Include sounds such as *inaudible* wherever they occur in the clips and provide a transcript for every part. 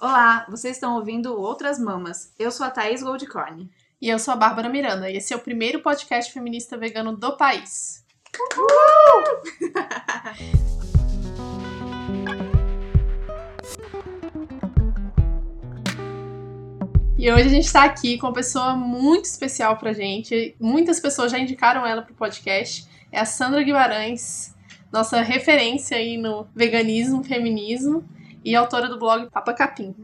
Olá, vocês estão ouvindo Outras Mamas. Eu sou a Thaís Goldcorn. E eu sou a Bárbara Miranda, e esse é o primeiro podcast feminista vegano do país. *laughs* E hoje a gente está aqui com uma pessoa muito especial pra gente. Muitas pessoas já indicaram ela pro podcast. É a Sandra Guimarães, nossa referência aí no veganismo, feminismo e autora do blog Papa Capim.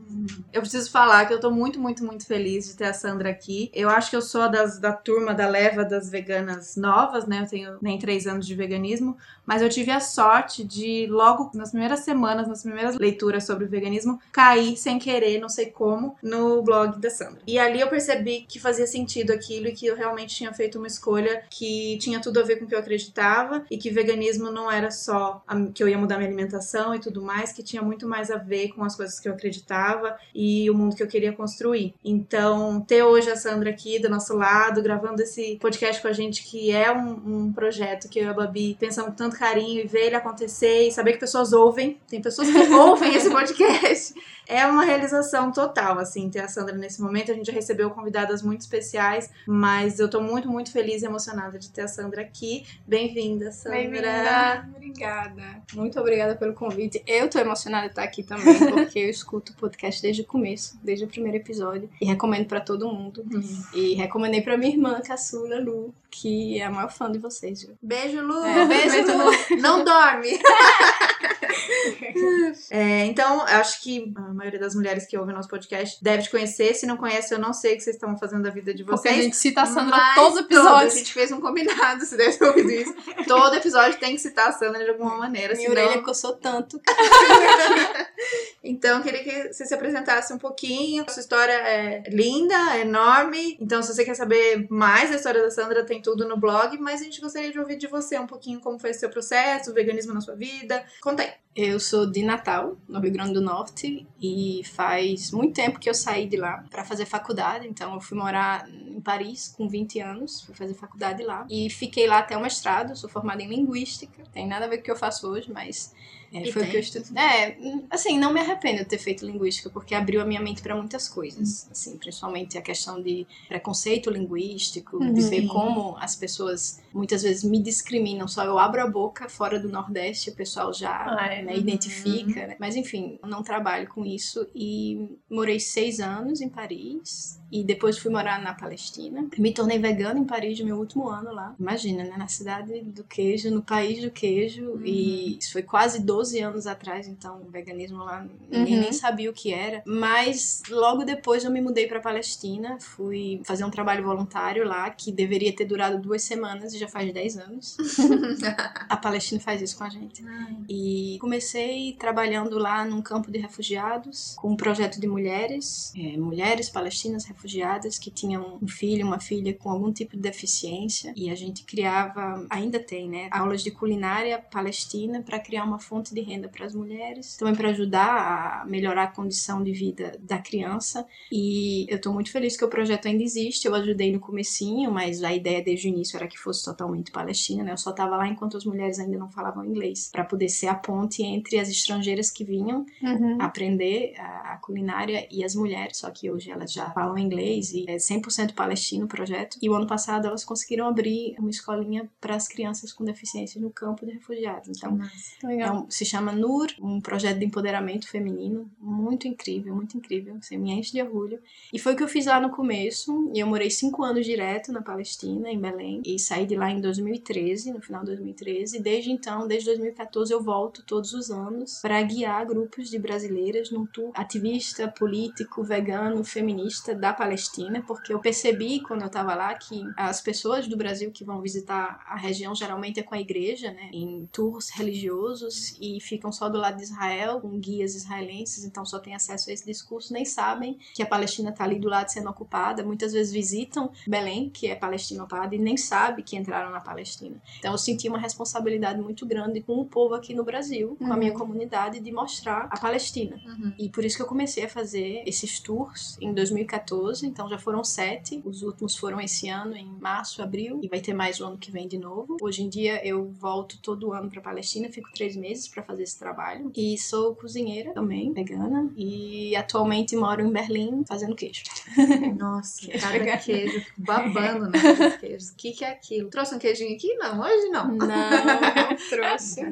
Eu preciso falar que eu tô muito, muito, muito feliz de ter a Sandra aqui. Eu acho que eu sou das, da turma da leva das veganas novas, né? Eu tenho nem três anos de veganismo, mas eu tive a sorte de, logo nas primeiras semanas, nas primeiras leituras sobre o veganismo, cair sem querer, não sei como, no blog da Sandra. E ali eu percebi que fazia sentido aquilo e que eu realmente tinha feito uma escolha que tinha tudo a ver com o que eu acreditava e que veganismo não era só a, que eu ia mudar minha alimentação e tudo mais, que tinha muito mais a ver com as coisas que eu acreditava e o mundo que eu queria construir. Então, ter hoje a Sandra aqui do nosso lado, gravando esse podcast com a gente, que é um, um projeto que eu e a Babi pensamos com tanto carinho e ver ele acontecer e saber que pessoas ouvem, tem pessoas que *laughs* ouvem esse podcast é uma realização total, assim, ter a Sandra nesse momento. A gente já recebeu convidadas muito especiais, mas eu tô muito, muito feliz e emocionada de ter a Sandra aqui. Bem-vinda, Sandra. Bem-vinda. Obrigada. Muito obrigada pelo convite. Eu tô emocionada de estar aqui também, *laughs* porque eu escuto o podcast desde o começo, desde o primeiro episódio, e recomendo para todo mundo. Uhum. E recomendei para minha irmã, caçula Lu, que é a maior fã de vocês, viu? Beijo, Lu! É, beijo, Lu! Não dorme! *laughs* *laughs* é, então, acho que a maioria das mulheres que ouvem nosso podcast deve te conhecer. Se não conhece, eu não sei o que vocês estão fazendo da vida de vocês. Porque a gente cita a Sandra todos os episódios. A gente fez um combinado, se deve ter ouvido isso. Todo episódio tem que citar a Sandra de alguma maneira. Minha senão... orelha coçou tanto. *laughs* então, queria que você se apresentasse um pouquinho. Sua história é linda, é enorme. Então, se você quer saber mais da história da Sandra, tem tudo no blog. Mas a gente gostaria de ouvir de você um pouquinho como foi o seu processo, o veganismo na sua vida. Conta aí. Eu sou de Natal, no Rio Grande do Norte, e faz muito tempo que eu saí de lá para fazer faculdade. Então, eu fui morar em Paris com 20 anos, fui fazer faculdade lá. E fiquei lá até o mestrado, sou formada em Linguística. Tem nada a ver com o que eu faço hoje, mas é, foi o que eu estudei. É, assim, não me arrependo de ter feito linguística, porque abriu a minha mente para muitas coisas. Hum. Assim, principalmente a questão de preconceito linguístico, uhum. de ver como as pessoas muitas vezes me discriminam. Só eu abro a boca fora do Nordeste, o pessoal já ah, é. né, identifica. Uhum. Né? Mas enfim, não trabalho com isso e morei seis anos em Paris e depois fui morar na Palestina. Me tornei vegana em Paris no meu último ano lá. Imagina, né? Na cidade do queijo, no país do queijo. Uhum. E isso foi quase 12 anos atrás, então o veganismo lá ninguém uhum. nem sabia o que era. Mas logo depois eu me mudei para Palestina, fui fazer um trabalho voluntário lá que deveria ter durado duas semanas e já faz 10 anos. *laughs* a Palestina faz isso com a gente. Ai. E comecei trabalhando lá num campo de refugiados com um projeto de mulheres, é, mulheres palestinas refugiadas que tinham um filho, uma filha com algum tipo de deficiência e a gente criava, ainda tem, né, aulas de culinária palestina para criar uma fonte de renda para as mulheres, também para ajudar a melhorar a condição de vida da criança. E eu estou muito feliz que o projeto ainda existe. Eu ajudei no comecinho, mas a ideia desde o início era que fosse totalmente palestina, né? Eu só estava lá enquanto as mulheres ainda não falavam inglês, para poder ser a ponte entre as estrangeiras que vinham uhum. aprender a, culinária e as mulheres, só que hoje elas já falam inglês e é 100% palestino o projeto. E o ano passado elas conseguiram abrir uma escolinha para as crianças com deficiência no campo de refugiados. Então, é um, se chama NUR, um projeto de empoderamento feminino muito incrível, muito incrível. Você me enche de orgulho. E foi o que eu fiz lá no começo. E eu morei cinco anos direto na Palestina, em Belém, e saí de lá em 2013, no final de 2013. E desde então, desde 2014, eu volto todos os anos para guiar grupos de brasileiras num tour ativista, político, vegano, feminista da Palestina, porque eu percebi quando eu estava lá que as pessoas do Brasil que vão visitar a região geralmente é com a igreja, né, em tours religiosos e ficam só do lado de Israel, com guias israelenses, então só tem acesso a esse discurso, nem sabem que a Palestina está ali do lado sendo ocupada. Muitas vezes visitam Belém, que é Palestina ocupada, e nem sabe que entraram na Palestina. Então eu senti uma responsabilidade muito grande com o povo aqui no Brasil, com uhum. a minha uhum. comunidade, de mostrar a Palestina. Uhum. E por isso que eu comecei a fazer esses tours em 2014 12, então já foram sete. Os últimos foram esse ano, em março, abril, e vai ter mais o ano que vem de novo. Hoje em dia eu volto todo ano para Palestina, fico três meses, para fazer esse trabalho. E sou cozinheira também, vegana. E atualmente moro em Berlim fazendo queijo. *laughs* Nossa, cada queijo, babando né, *laughs* queijos. O que, que é aquilo? Trouxe um queijinho aqui? Não, hoje não. Não, *laughs* não trouxe.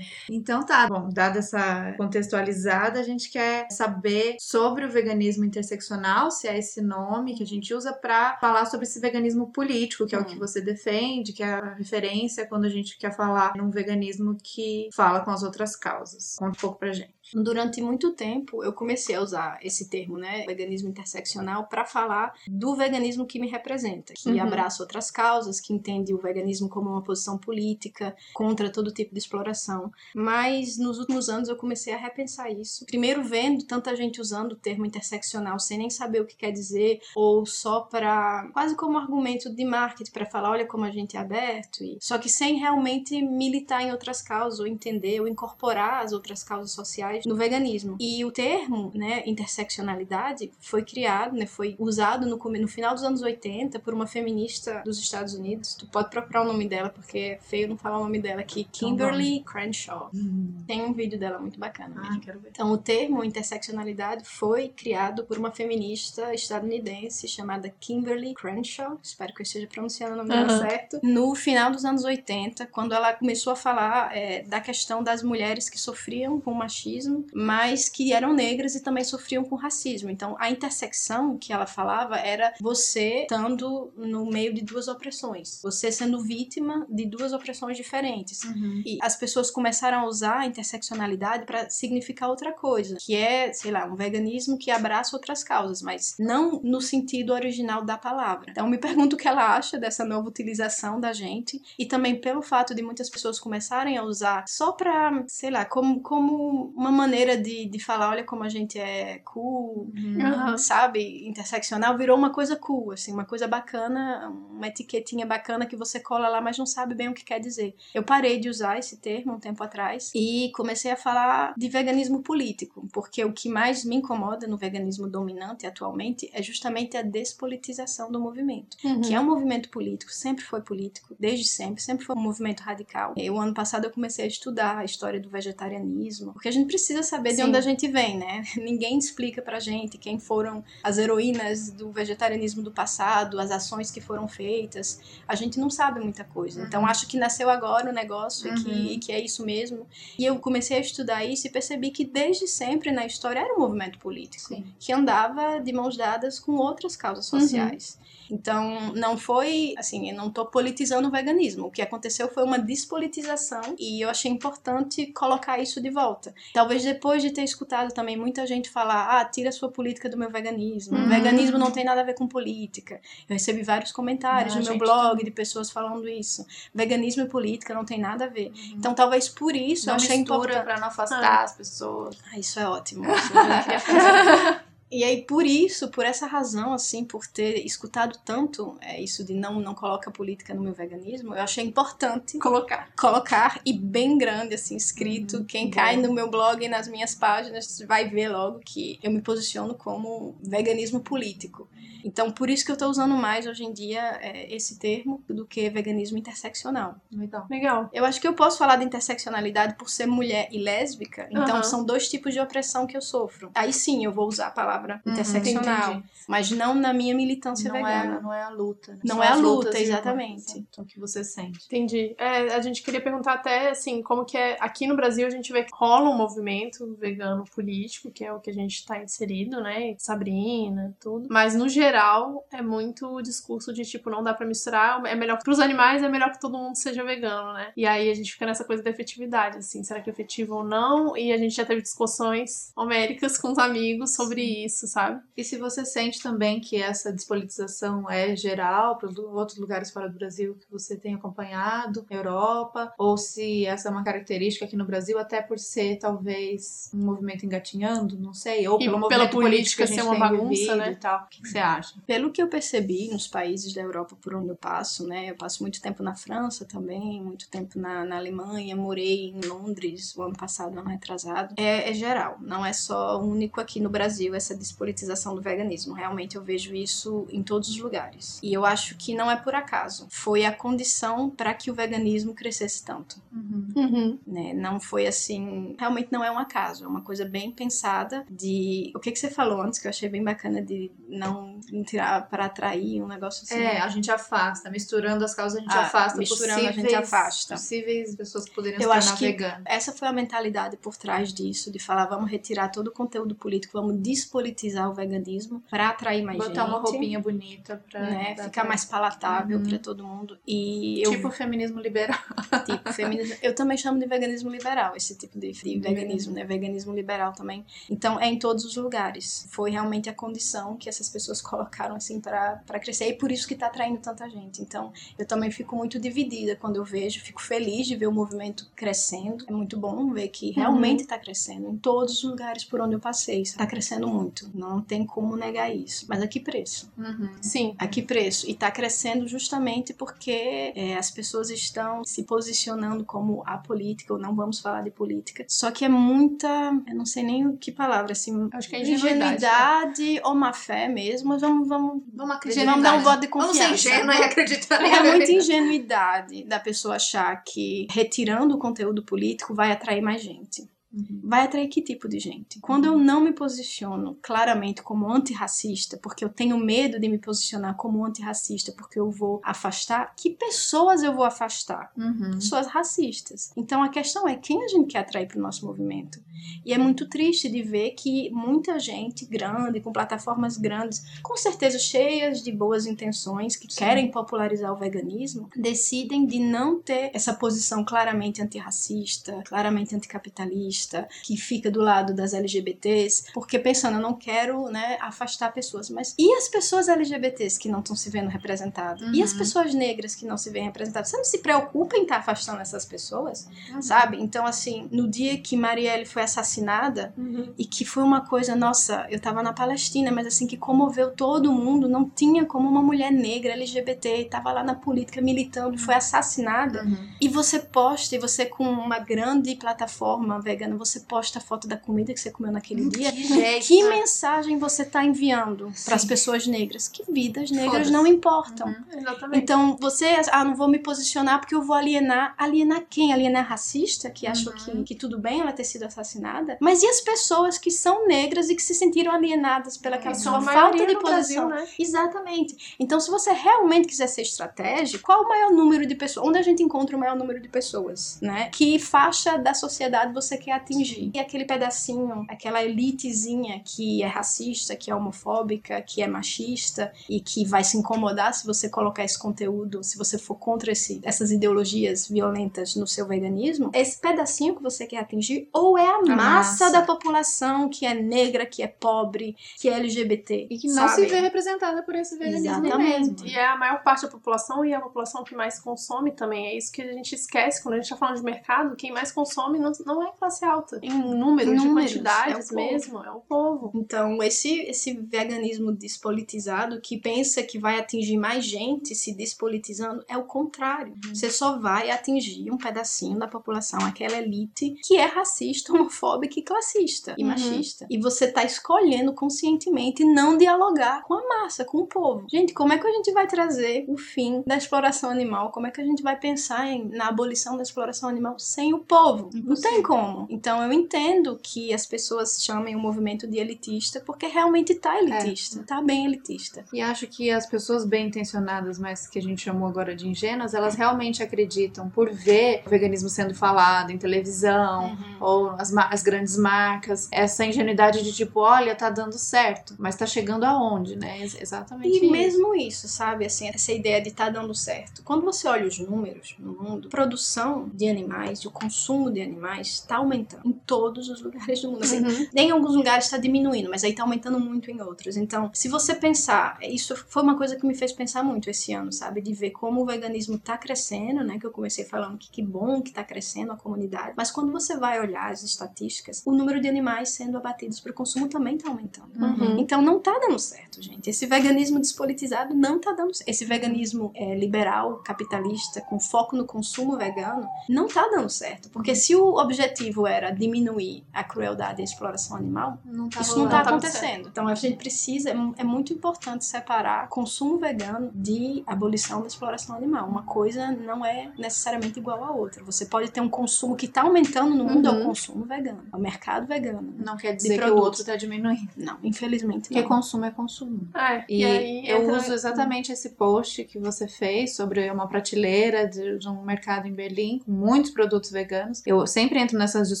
Então tá, bom, dada essa contextualizada, a gente quer saber sobre o veganismo interseccional, se é esse nome que a gente usa para falar sobre esse veganismo político, que é hum. o que hum. você defende, que é a referência quando a gente quer falar num veganismo que fala com as outras causas. Conta um pouco pra gente. Durante muito tempo eu comecei a usar esse termo, né, veganismo interseccional, para falar do veganismo que me representa, que uhum. abraça outras causas, que entende o veganismo como uma posição política contra todo tipo de exploração. Mas nos últimos anos eu comecei a repensar isso. Primeiro vendo tanta gente usando o termo interseccional sem nem saber o que quer dizer ou só para quase como argumento de marketing para falar, olha como a gente é aberto, e... só que sem realmente militar em outras causas ou entender ou incorporar as outras causas sociais no veganismo. E o termo, né, interseccionalidade, foi criado, né, foi usado no, no final dos anos 80 por uma feminista dos Estados Unidos. Tu pode procurar o nome dela, porque é feio não falar o nome dela aqui. Kimberly Crenshaw. Hum. Tem um vídeo dela muito bacana. Ah, quero ver. Então, o termo interseccionalidade foi criado por uma feminista estadunidense chamada Kimberly Crenshaw. Espero que eu esteja pronunciando o nome dela certo. No final dos anos 80, quando ela começou a falar é, da questão das mulheres que sofriam com machismo racismo, mas que eram negras e também sofriam com racismo. Então, a intersecção que ela falava era você estando no meio de duas opressões, você sendo vítima de duas opressões diferentes. Uhum. E as pessoas começaram a usar a interseccionalidade para significar outra coisa, que é, sei lá, um veganismo que abraça outras causas, mas não no sentido original da palavra. Então, me pergunto o que ela acha dessa nova utilização da gente e também pelo fato de muitas pessoas começarem a usar só para, sei lá, como, como uma maneira de, de falar, olha como a gente é cool, uhum. sabe? Interseccional, virou uma coisa cool, assim, uma coisa bacana, uma etiquetinha bacana que você cola lá, mas não sabe bem o que quer dizer. Eu parei de usar esse termo um tempo atrás e comecei a falar de veganismo político, porque o que mais me incomoda no veganismo dominante atualmente é justamente a despolitização do movimento, uhum. que é um movimento político, sempre foi político, desde sempre, sempre foi um movimento radical. E o ano passado eu comecei a estudar a história do vegetarianismo, porque a gente precisa precisa saber Sim. de onde a gente vem, né? *laughs* Ninguém explica pra gente quem foram as heroínas do vegetarianismo do passado, as ações que foram feitas. A gente não sabe muita coisa. Uhum. Então acho que nasceu agora o negócio uhum. e, que, uhum. e que é isso mesmo. E eu comecei a estudar isso e percebi que desde sempre na história era um movimento político Sim. que andava de mãos dadas com outras causas uhum. sociais. Uhum. Então, não foi, assim, eu não tô politizando o veganismo. O que aconteceu foi uma despolitização e eu achei importante colocar isso de volta. Talvez depois de ter escutado também muita gente falar, ah, tira a sua política do meu veganismo. Uhum. Veganismo não tem nada a ver com política. Eu recebi vários comentários no meu blog de pessoas falando isso. Veganismo e política não tem nada a ver. Uhum. Então, talvez por isso não eu achei importante. para não afastar ah. as pessoas. Ah, isso é ótimo. Isso eu queria fazer. E aí, por isso, por essa razão, assim, por ter escutado tanto é, isso de não, não coloca política no meu veganismo, eu achei importante colocar. Colocar, e bem grande, assim, escrito. Uhum, Quem cai no meu blog e nas minhas páginas vai ver logo que eu me posiciono como veganismo político. Então, por isso que eu estou usando mais hoje em dia é, esse termo do que veganismo interseccional. Legal. Legal. Eu acho que eu posso falar de interseccionalidade por ser mulher e lésbica. Então, uhum. são dois tipos de opressão que eu sofro. Aí sim, eu vou usar a palavra uhum, interseccional. Entendi. Mas não na minha militância não é, vegana. É, não é a luta. Não é a luta, exatamente. O que você sente. Entendi. É, a gente queria perguntar até, assim, como que é... Aqui no Brasil, a gente vê que rola um movimento vegano político, que é o que a gente está inserido, né? Sabrina, tudo. Mas, no geral, é muito o discurso de tipo, não dá para misturar, é melhor pros animais, é melhor que todo mundo seja vegano, né? E aí a gente fica nessa coisa da efetividade, assim, será que é efetivo ou não? E a gente já teve discussões homéricas com os amigos sobre isso, sabe? E se você sente também que essa despolitização é geral para outros lugares fora do Brasil que você tem acompanhado, Europa, ou se essa é uma característica aqui no Brasil, até por ser talvez um movimento engatinhando, não sei, ou pelo pela política ser uma bagunça, né? E tal. O que, que você acha? acha? Pelo que eu percebi nos países da Europa por onde eu passo, né? Eu passo muito tempo na França também, muito tempo na, na Alemanha, morei em Londres o ano passado, ano retrasado. É, é geral, não é só único aqui no Brasil essa despolitização do veganismo. Realmente eu vejo isso em todos os lugares. E eu acho que não é por acaso. Foi a condição para que o veganismo crescesse tanto. Uhum. Uhum. Né? Não foi assim. Realmente não é um acaso. É uma coisa bem pensada de. O que, que você falou antes, que eu achei bem bacana de não tirar para atrair um negócio assim. É, a gente afasta. Misturando as causas, a gente Ah, afasta. misturando, a gente possíveis- afasta. Possíveis pessoas que poderiam Eu se tornar que veganas. essa foi a mentalidade por trás disso, de falar vamos retirar todo o conteúdo político, vamos despolitizar o veganismo para atrair mais Botar gente. uma roupinha bonita pra, né, pra- ficar mais palatável Uhum. para todo mundo. E eu Tipo feminismo liberal. tipo feminismo, eu também chamo de veganismo liberal, esse tipo de, de veganismo, né? Veganismo liberal também. Então é em todos os lugares. Foi realmente a condição que essas pessoas *laughs* colocaram assim para crescer e por isso que tá atraindo tanta gente. Então eu também fico muito dividida quando eu vejo, fico feliz de ver o movimento crescendo. É muito bom ver que realmente tá crescendo em todos os lugares por onde eu passei. Tá crescendo muito. Não tem como negar isso. Mas a que preço? Uhum. Sim. A que preço? E está crescendo justamente porque é, as pessoas estão se posicionando como a política, ou não vamos falar de política. Só que é muita, eu não sei nem que palavra, assim, Acho que é ingenuidade. ingenuidade ou má fé mesmo, mas vamos, vamos, Vamos acreditar. vamos dar um voto de Vamos confiança. ser ingênua e acreditar É muita ingenuidade da pessoa achar que retirando o conteúdo político vai atrair mais gente. Uhum. Vai atrair que tipo de gente? Quando eu não me posiciono claramente como antirracista, porque eu tenho medo de me posicionar como antirracista, porque eu vou afastar, que pessoas eu vou afastar? Uhum. Pessoas racistas. Então a questão é quem a gente quer atrair para o nosso movimento. E é muito triste de ver que muita gente grande, com plataformas grandes, com certeza cheias de boas intenções, que querem popularizar o veganismo, decidem de não ter essa posição claramente antirracista, claramente anticapitalista, que fica do lado das LGBTs, porque pensando, eu não quero né, afastar pessoas. Mas e as pessoas LGBTs que não estão se vendo representadas? E as Uhum. pessoas negras que não se veem representadas? Você não se preocupa em estar afastando essas pessoas? Uhum. sabe? Então, assim, no dia que Marielle foi assassinada, Uhum. e que foi uma coisa, nossa, eu tava na Palestina, mas assim, que comoveu todo mundo, não tinha como uma mulher negra, LGBT, tava lá na política militando, foi assassinada, Uhum. e você posta, e você com uma grande plataforma vegana, você posta a foto da comida que você comeu naquele dia, Que jeito. que mensagem você tá enviando para as pessoas negras? Que vidas negras não importam. Uhum. Então, você, ah, não vou me posicionar porque eu vou alienar. Alienar quem? Alienar racista, que achou que, Uhum. que tudo bem ela ter sido assassinada? Mas e as pessoas que são negras e que se sentiram alienadas pelaquela São sua falta de posição? Brasil, né? Exatamente. Então, se você realmente quiser ser estratégico, qual o maior número de pessoas? Onde a gente encontra o maior número de pessoas, né? Que faixa da sociedade você quer atingir? E aquele pedacinho, aquela elitezinha que é racista, que é homofóbica, que é machista e que vai se incomodar se você colocar esse conteúdo, se você for contra esse, essas ideologias violentas no seu veganismo, é esse pedacinho que você quer atingir ou é a, massa, massa. da população que é negra, que é pobre, que é LGBT? E que não sabe? se vê representada por esse veganismo Exatamente. mesmo. E é a maior parte da população e é a população que mais consome também. É isso que a gente esquece quando a gente tá falando de mercado. Quem mais consome não, não é classe alta. Em números, de Números, quantidades é mesmo, é o povo. Então, esse, esse veganismo despolitizado que pensa que vai atingir mais gente se despolitizando é o contrário. Você só vai atingir um pedacinho da população, aquela elite que é racista, *laughs* homofóbica e classista e Uhum. machista. E você tá escolhendo conscientemente não dialogar com a massa, com o povo. Gente, como é que a gente vai trazer o fim da exploração animal? Como é que a gente vai pensar em, na abolição da exploração animal sem o povo? Não tem Impossível. como. Então eu entendo que as pessoas chamem o movimento de elitista porque realmente tá elitista, tá bem elitista. E acho que as pessoas bem intencionadas, mas que a gente chamou agora de ingênuas, elas realmente acreditam, por ver o veganismo sendo falado em televisão, ou as, as grandes marcas, essa ingenuidade de tipo, olha, tá dando certo, mas tá chegando aonde, né? Ex- Exatamente E isso. mesmo isso, sabe, assim, essa ideia de tá dando certo. Quando você olha os números no mundo, a produção de animais, o consumo de animais está aumentando em todos os lugares do mundo. Assim, Uhum. Em alguns lugares está diminuindo, mas aí está aumentando muito em outros. Então, se você pensar, isso foi uma coisa que me fez pensar muito esse ano, sabe? De ver como o veganismo está crescendo, né? Que eu comecei falando que que bom que está crescendo a comunidade. Mas quando você vai olhar as estatísticas, o número de animais sendo abatidos para o consumo também está aumentando. Uhum. Então não tá dando certo, gente. Esse veganismo despolitizado não tá dando certo. Esse veganismo é, liberal, capitalista, com foco no consumo vegano, não tá dando certo. Porque se o objetivo era diminuir a crueldade e a exploração animal, Não tá isso não está tá acontecendo. Então a gente precisa, é é muito importante separar consumo vegano de abolição da exploração animal. Uma coisa não é necessariamente igual à outra. Você pode ter um consumo que está aumentando no mundo, é o Uhum. consumo vegano, é o mercado vegano. Não quer dizer que o outro tá diminuindo. Não, infelizmente Porque não. consumo é consumo. É, E, aí eu entra- uso exatamente esse post que você fez sobre uma prateleira de, de um mercado em Berlim com muitos produtos veganos. Eu sempre entro nessas discussões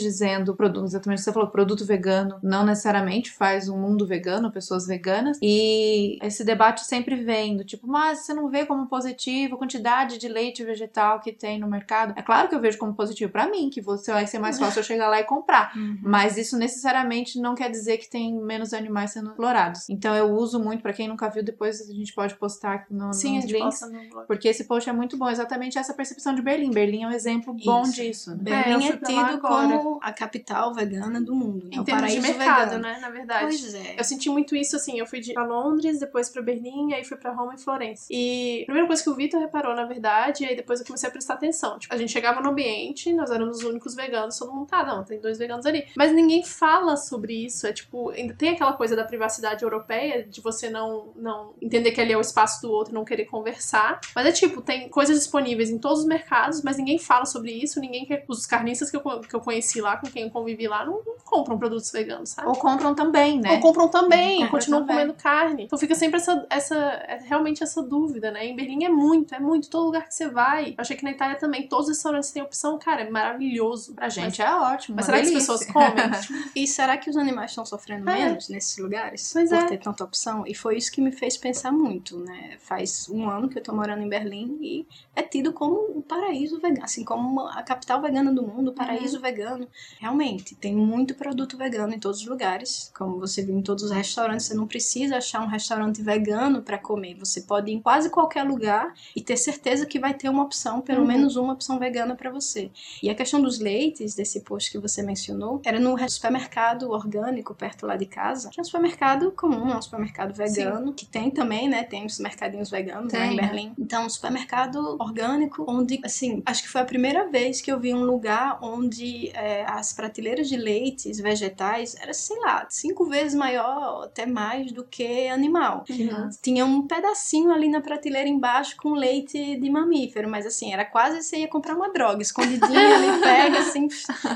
dizendo produto, exatamente o que você falou, produto vegano não necessariamente faz um mundo vegano, pessoas veganas. E esse debate sempre vem do tipo, mas você não vê como positivo a quantidade de leite vegetal que tem no mercado? É claro que eu vejo como positivo pra mim, que você vai ser mais fácil eu chegar lá e comprar. Uhum. Mas isso necessariamente não quer dizer que tem menos animais sendo explorados. Então eu uso muito, pra quem nunca viu, depois a gente pode postar aqui no, Sim, a nos gente links. no blog. Porque esse post é muito bom, exatamente essa percepção de Berlim. Berlim é um exemplo bom Isso. disso. É, Berlim é, lá tido agora. como a capital vegana do mundo, né? Em o termos de mercado, vegano. né? Na verdade. Pois é. Eu senti muito isso, assim, eu fui de pra Londres, depois pra Berlim, aí fui pra Roma e Florença. E a primeira coisa que o Vitor reparou, na verdade, e aí depois eu comecei a prestar atenção. Tipo, a gente chegava no ambiente, nós éramos os únicos veganos, todo mundo tá, não, tem dois veganos ali. Mas ninguém fala sobre isso, é tipo, ainda tem aquela coisa da privacidade europeia, de você não, não entender que ali é o espaço do outro, não querer conversar. Mas é tipo, tem coisas disponíveis em todos os mercados, mas ninguém fala sobre isso, ninguém quer. Os carnistas que eu, que eu conheci lá, com quem eu convivi lá, não, não compram produtos veganos, sabe? Ou compram também, né? Ou compram também, Compram continuam também. comendo carne. Então fica sempre essa, essa, é realmente essa dúvida, né? Em Berlim é muito, é muito. Todo lugar que você vai. Eu achei que na Itália também, todos os restaurantes têm opção, cara, é maravilhoso. Pra gente é ótimo. Mas será que as delícia. pessoas comem? *laughs* E será que os animais estão sofrendo É. menos nesses lugares? Pois por é. ter tanta opção? E foi isso que me fez pensar muito, né? Faz um ano que eu tô morando em Berlim e é tido como um paraíso vegano, assim como uma- a capital vegana do mundo, o paraíso Vegano. Realmente, tem muito produto vegano em todos os lugares. Como você viu em todos os restaurantes, você não precisa achar um restaurante vegano para comer. Você pode ir em quase qualquer lugar e ter certeza que vai ter uma opção, pelo Uhum. menos uma opção vegana para você. E a questão dos leites, desse post que você mencionou, era no supermercado orgânico perto lá de casa, que é um supermercado comum, é um supermercado vegano, que tem também, né? Tem os mercadinhos veganos lá Tem, em né? Berlim. Então, um supermercado orgânico, onde, assim, acho que foi a primeira vez que eu vi um lugar onde é, as prateleiras de leites vegetais era, sei lá, cinco vezes maior, até mais do que animal. Uhum. Tinha um pedacinho ali na prateleira embaixo com leite de mamífero, mas assim, era quase você ia comprar uma droga, escondidinha ali, *laughs* pega assim,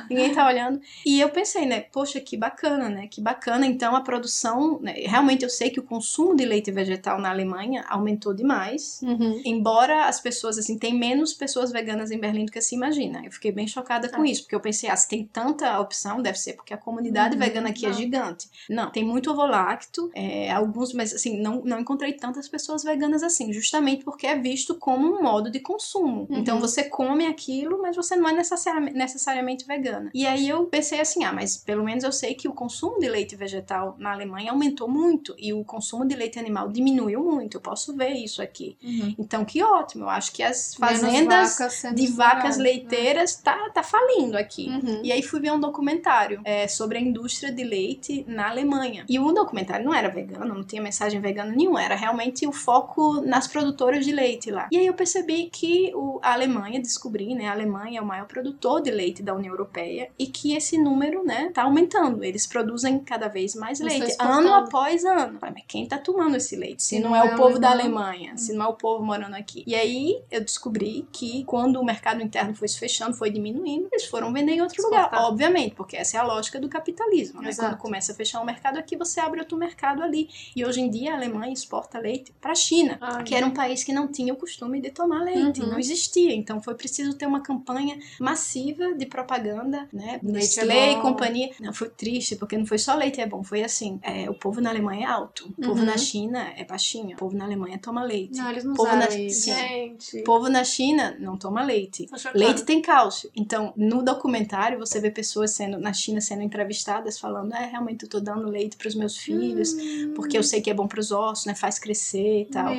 ninguém tá olhando. E eu pensei, né, poxa, que bacana, né, que bacana. Então a produção, né, realmente eu sei que o consumo de leite vegetal na Alemanha aumentou demais. Uhum. Embora as pessoas, assim, tem menos pessoas veganas em Berlim do que se imagina. Eu fiquei bem chocada com Ah. isso, porque eu pensei, ah, se tem tanta opção, deve ser porque a comunidade Uhum. vegana aqui é Não. gigante. Não, tem muito ovolacto, é, alguns, mas assim, não, não encontrei tantas pessoas veganas assim, justamente porque é visto como um modo de consumo. Uhum. Então você come aquilo, mas você não é necessariamente, necessariamente vegana. E aí eu pensei assim, ah, mas pelo menos eu sei que o consumo de leite vegetal na Alemanha aumentou muito e o consumo de leite animal diminuiu muito. Eu posso ver isso aqui. Uhum. Então que ótimo, eu acho que as fazendas sendo de vacas né? leiteiras tá, tá falindo aqui. Uhum. E aí fui ver um documentário é, sobre a indústria de leite na Alemanha. E o documentário não era vegano, não tinha mensagem vegana nenhuma, era realmente o foco nas produtoras de leite lá. E aí eu percebi que o, a Alemanha, descobri, né, a Alemanha é o maior produtor de leite da União Europeia e que esse número, né, tá aumentando. Eles produzem cada vez mais Eles leite, ano após ano. Mas quem tá tomando esse leite? Se não, não é é o povo da. Alemanha, se não é o povo morando aqui. E aí eu descobri que quando o mercado interno foi se fechando, foi diminuindo, eles foram vender em outro lugar. Exportar. Obviamente, porque essa é a lógica do capitalismo. Né? Quando começa a fechar um mercado aqui, você abre outro mercado ali. E hoje em dia a Alemanha exporta leite para a China, que era um país que não tinha o costume de tomar leite, Uhum. não existia. Então foi preciso ter uma campanha massiva de propaganda, né? Leite é Nestlé e companhia. Não, foi triste, porque não foi só leite é bom, foi assim. é, o povo na Alemanha é alto, o povo Uhum. na China é baixinho, o povo na Alemanha toma leite. Não, eles não povo na-. Sim. Gente. O povo na China não toma leite. Leite tem cálcio. Então, no documentário, você vê pessoas sendo na China sendo entrevistadas falando: "É, realmente eu tô dando leite para os meus filhos, porque eu sei que é bom para os ossos, né? Faz crescer e tal".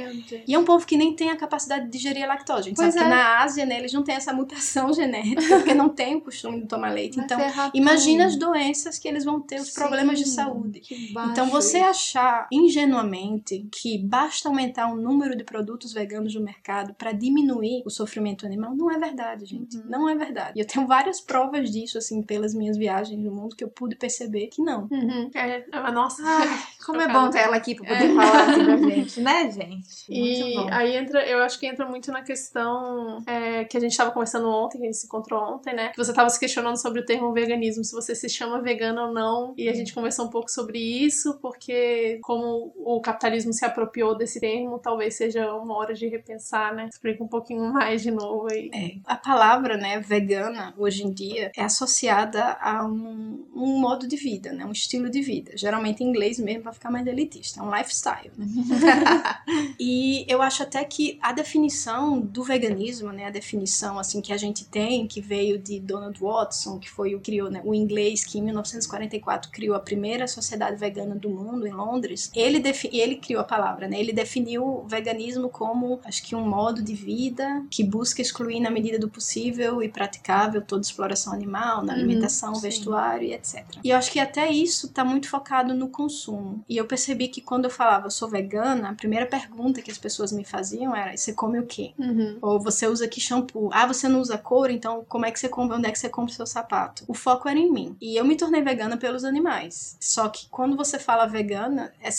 E é um povo que nem tem a capacidade de digerir a lactose. A gente Pois sabe que é. na Ásia, né, eles não têm essa mutação *laughs* genética, porque não tem o costume de tomar leite. Vai Então, ferrar imagina as doenças que eles vão ter, os problemas de Sim, saúde. que Então, você achar ingenuamente que basta aumentar o número de produtos veganos no mercado para diminuir o sofrimento animal, não é verdade, gente. Uhum. Não é verdade. E eu tenho várias Que provas disso, assim, pelas minhas viagens no mundo, que eu pude perceber que não. Uhum. É, a nossa. *laughs* Ai, como é bom ter ela aqui pra poder falar assim pra *laughs* gente, né, gente? E Muito bom. aí entra, eu acho que entra muito na questão é, que a gente tava conversando ontem, que a gente se encontrou ontem, né? Que você tava se questionando sobre o termo veganismo, se você se chama vegana ou não. E a gente conversou um pouco sobre isso, porque como o capitalismo se apropriou desse termo, talvez seja uma hora de repensar, né? Explica um pouquinho mais de novo aí. É, a palavra, né, vegana, hoje em dia, é associada a um, um modo de vida, né, um estilo de vida. Geralmente em inglês mesmo, pra ficar mais elitista, é um lifestyle. né? *laughs* e eu acho até que a definição do veganismo, né, a definição assim que a gente tem, que veio de Donald Watson, que foi o criou, né, o inglês que em 1944 criou a primeira sociedade vegana do mundo em Londres. Ele ele criou a palavra, né? Ele definiu o veganismo como acho que um modo de vida que busca excluir na medida do possível e praticável toda exploração animal, na Uhum, alimentação, sim. vestuário e etc. E eu acho que até isso tá muito focado no consumo. E eu percebi que quando eu falava eu sou vegana, a primeira pergunta que as pessoas me faziam era: você come o quê? Uhum. Ou você usa que shampoo? Ah, você não usa couro, então como é que você compra? Onde é que você compra o seu sapato? O foco era em mim. E eu me tornei vegana pelos animais. Só que quando você fala vegana, é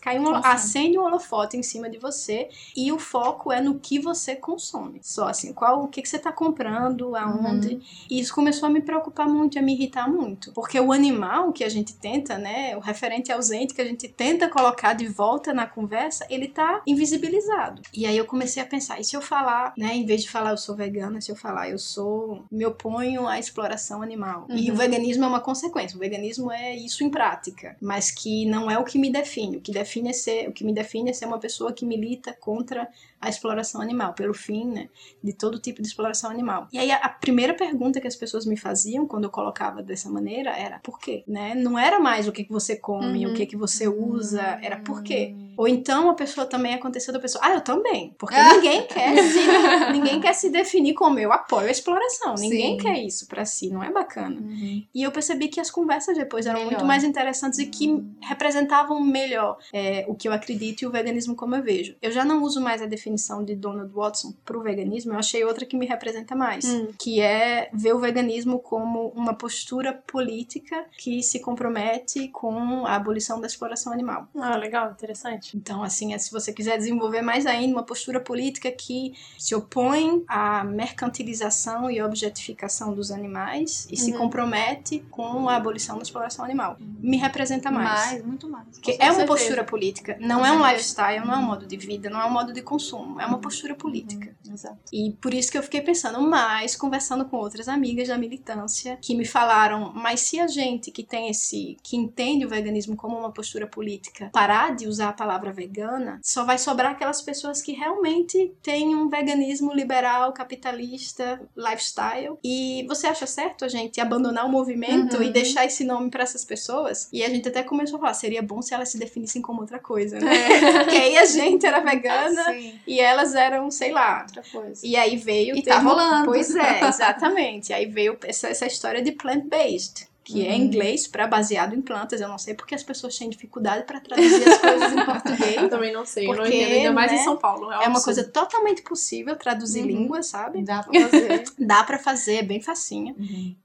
cai um, acende um holofote em cima de você e o foco é no que você consome. Só assim, qual o que, que você tá comprando, aonde. E isso começou a me preocupar muito, a me irritar muito. Porque o animal que a gente tenta, né, o referente ausente que a gente tenta colocar de volta na conversa, ele tá invisibilizado. E aí eu comecei a pensar, e se eu falar, né, em vez de falar eu sou vegana, se eu falar eu sou, me oponho à exploração animal. E Uhum. o veganismo é uma consequência. O veganismo é isso em prática, mas que não é o que me define. O que define é ser, o que me define é ser uma pessoa que milita contra a exploração animal, pelo fim, né, de todo tipo de exploração animal. E aí a, a primeira pergunta que as pessoas me faziam quando eu colocava dessa maneira era por quê, né? Não era mais o que, que você come, Uhum. o que, que você usa, era por quê. Ou então a pessoa também aconteceu da pessoa, ah, eu também, porque ninguém quer *laughs* se, ninguém quer se definir como eu apoio a exploração, ninguém Sim. quer isso pra si, não é bacana. Uhum. E eu percebi que as conversas depois eram Melhor. muito mais interessantes e que representavam melhor é, o que eu acredito e o veganismo como eu vejo. Eu já não uso mais a definição de Donald Watson pro veganismo, eu achei outra que me representa mais, Hum. que é ver o veganismo como uma postura política que se compromete com a abolição da exploração animal. Ah, legal, interessante. Então, assim, é, se você quiser desenvolver mais ainda uma postura política que se opõe à mercantilização e objetificação dos animais e se Uhum. compromete com a abolição da exploração animal. Me representa mais. Mais, muito mais. Porque é uma certeza. postura política, não Com é um certeza. lifestyle, não é um modo de vida, não é um modo de consumo, é uma postura política. Exato. E por isso que eu fiquei pensando mais, conversando com outras amigas da militância, que me falaram, mas se a gente que tem esse, que entende o veganismo como uma postura política, parar de usar a palavra vegana, só vai sobrar aquelas pessoas que realmente têm um veganismo liberal, capitalista, lifestyle. E você acha certo a gente abandonar o movimento Uhum. e deixar esse nome para essas pessoas? E a gente até começou a falar, seria bom se elas se definissem como outra coisa, né? *laughs* Porque aí a gente era vegana *laughs* Sim, e elas eram, sei lá, outra coisa. e aí veio E tá termo- rolando. Pois é, *laughs* exatamente. aí veio essa, essa história de plant-based, que é Uhum. em inglês para baseado em plantas. Eu não sei porque as pessoas têm dificuldade para traduzir as coisas em português. *laughs* Eu também não sei, eu não Porque, entendo, ainda mais né, em São Paulo. um É uma coisa totalmente possível traduzir Uhum. língua, sabe? Dá pra fazer. *laughs* Dá para fazer, é bem facinho.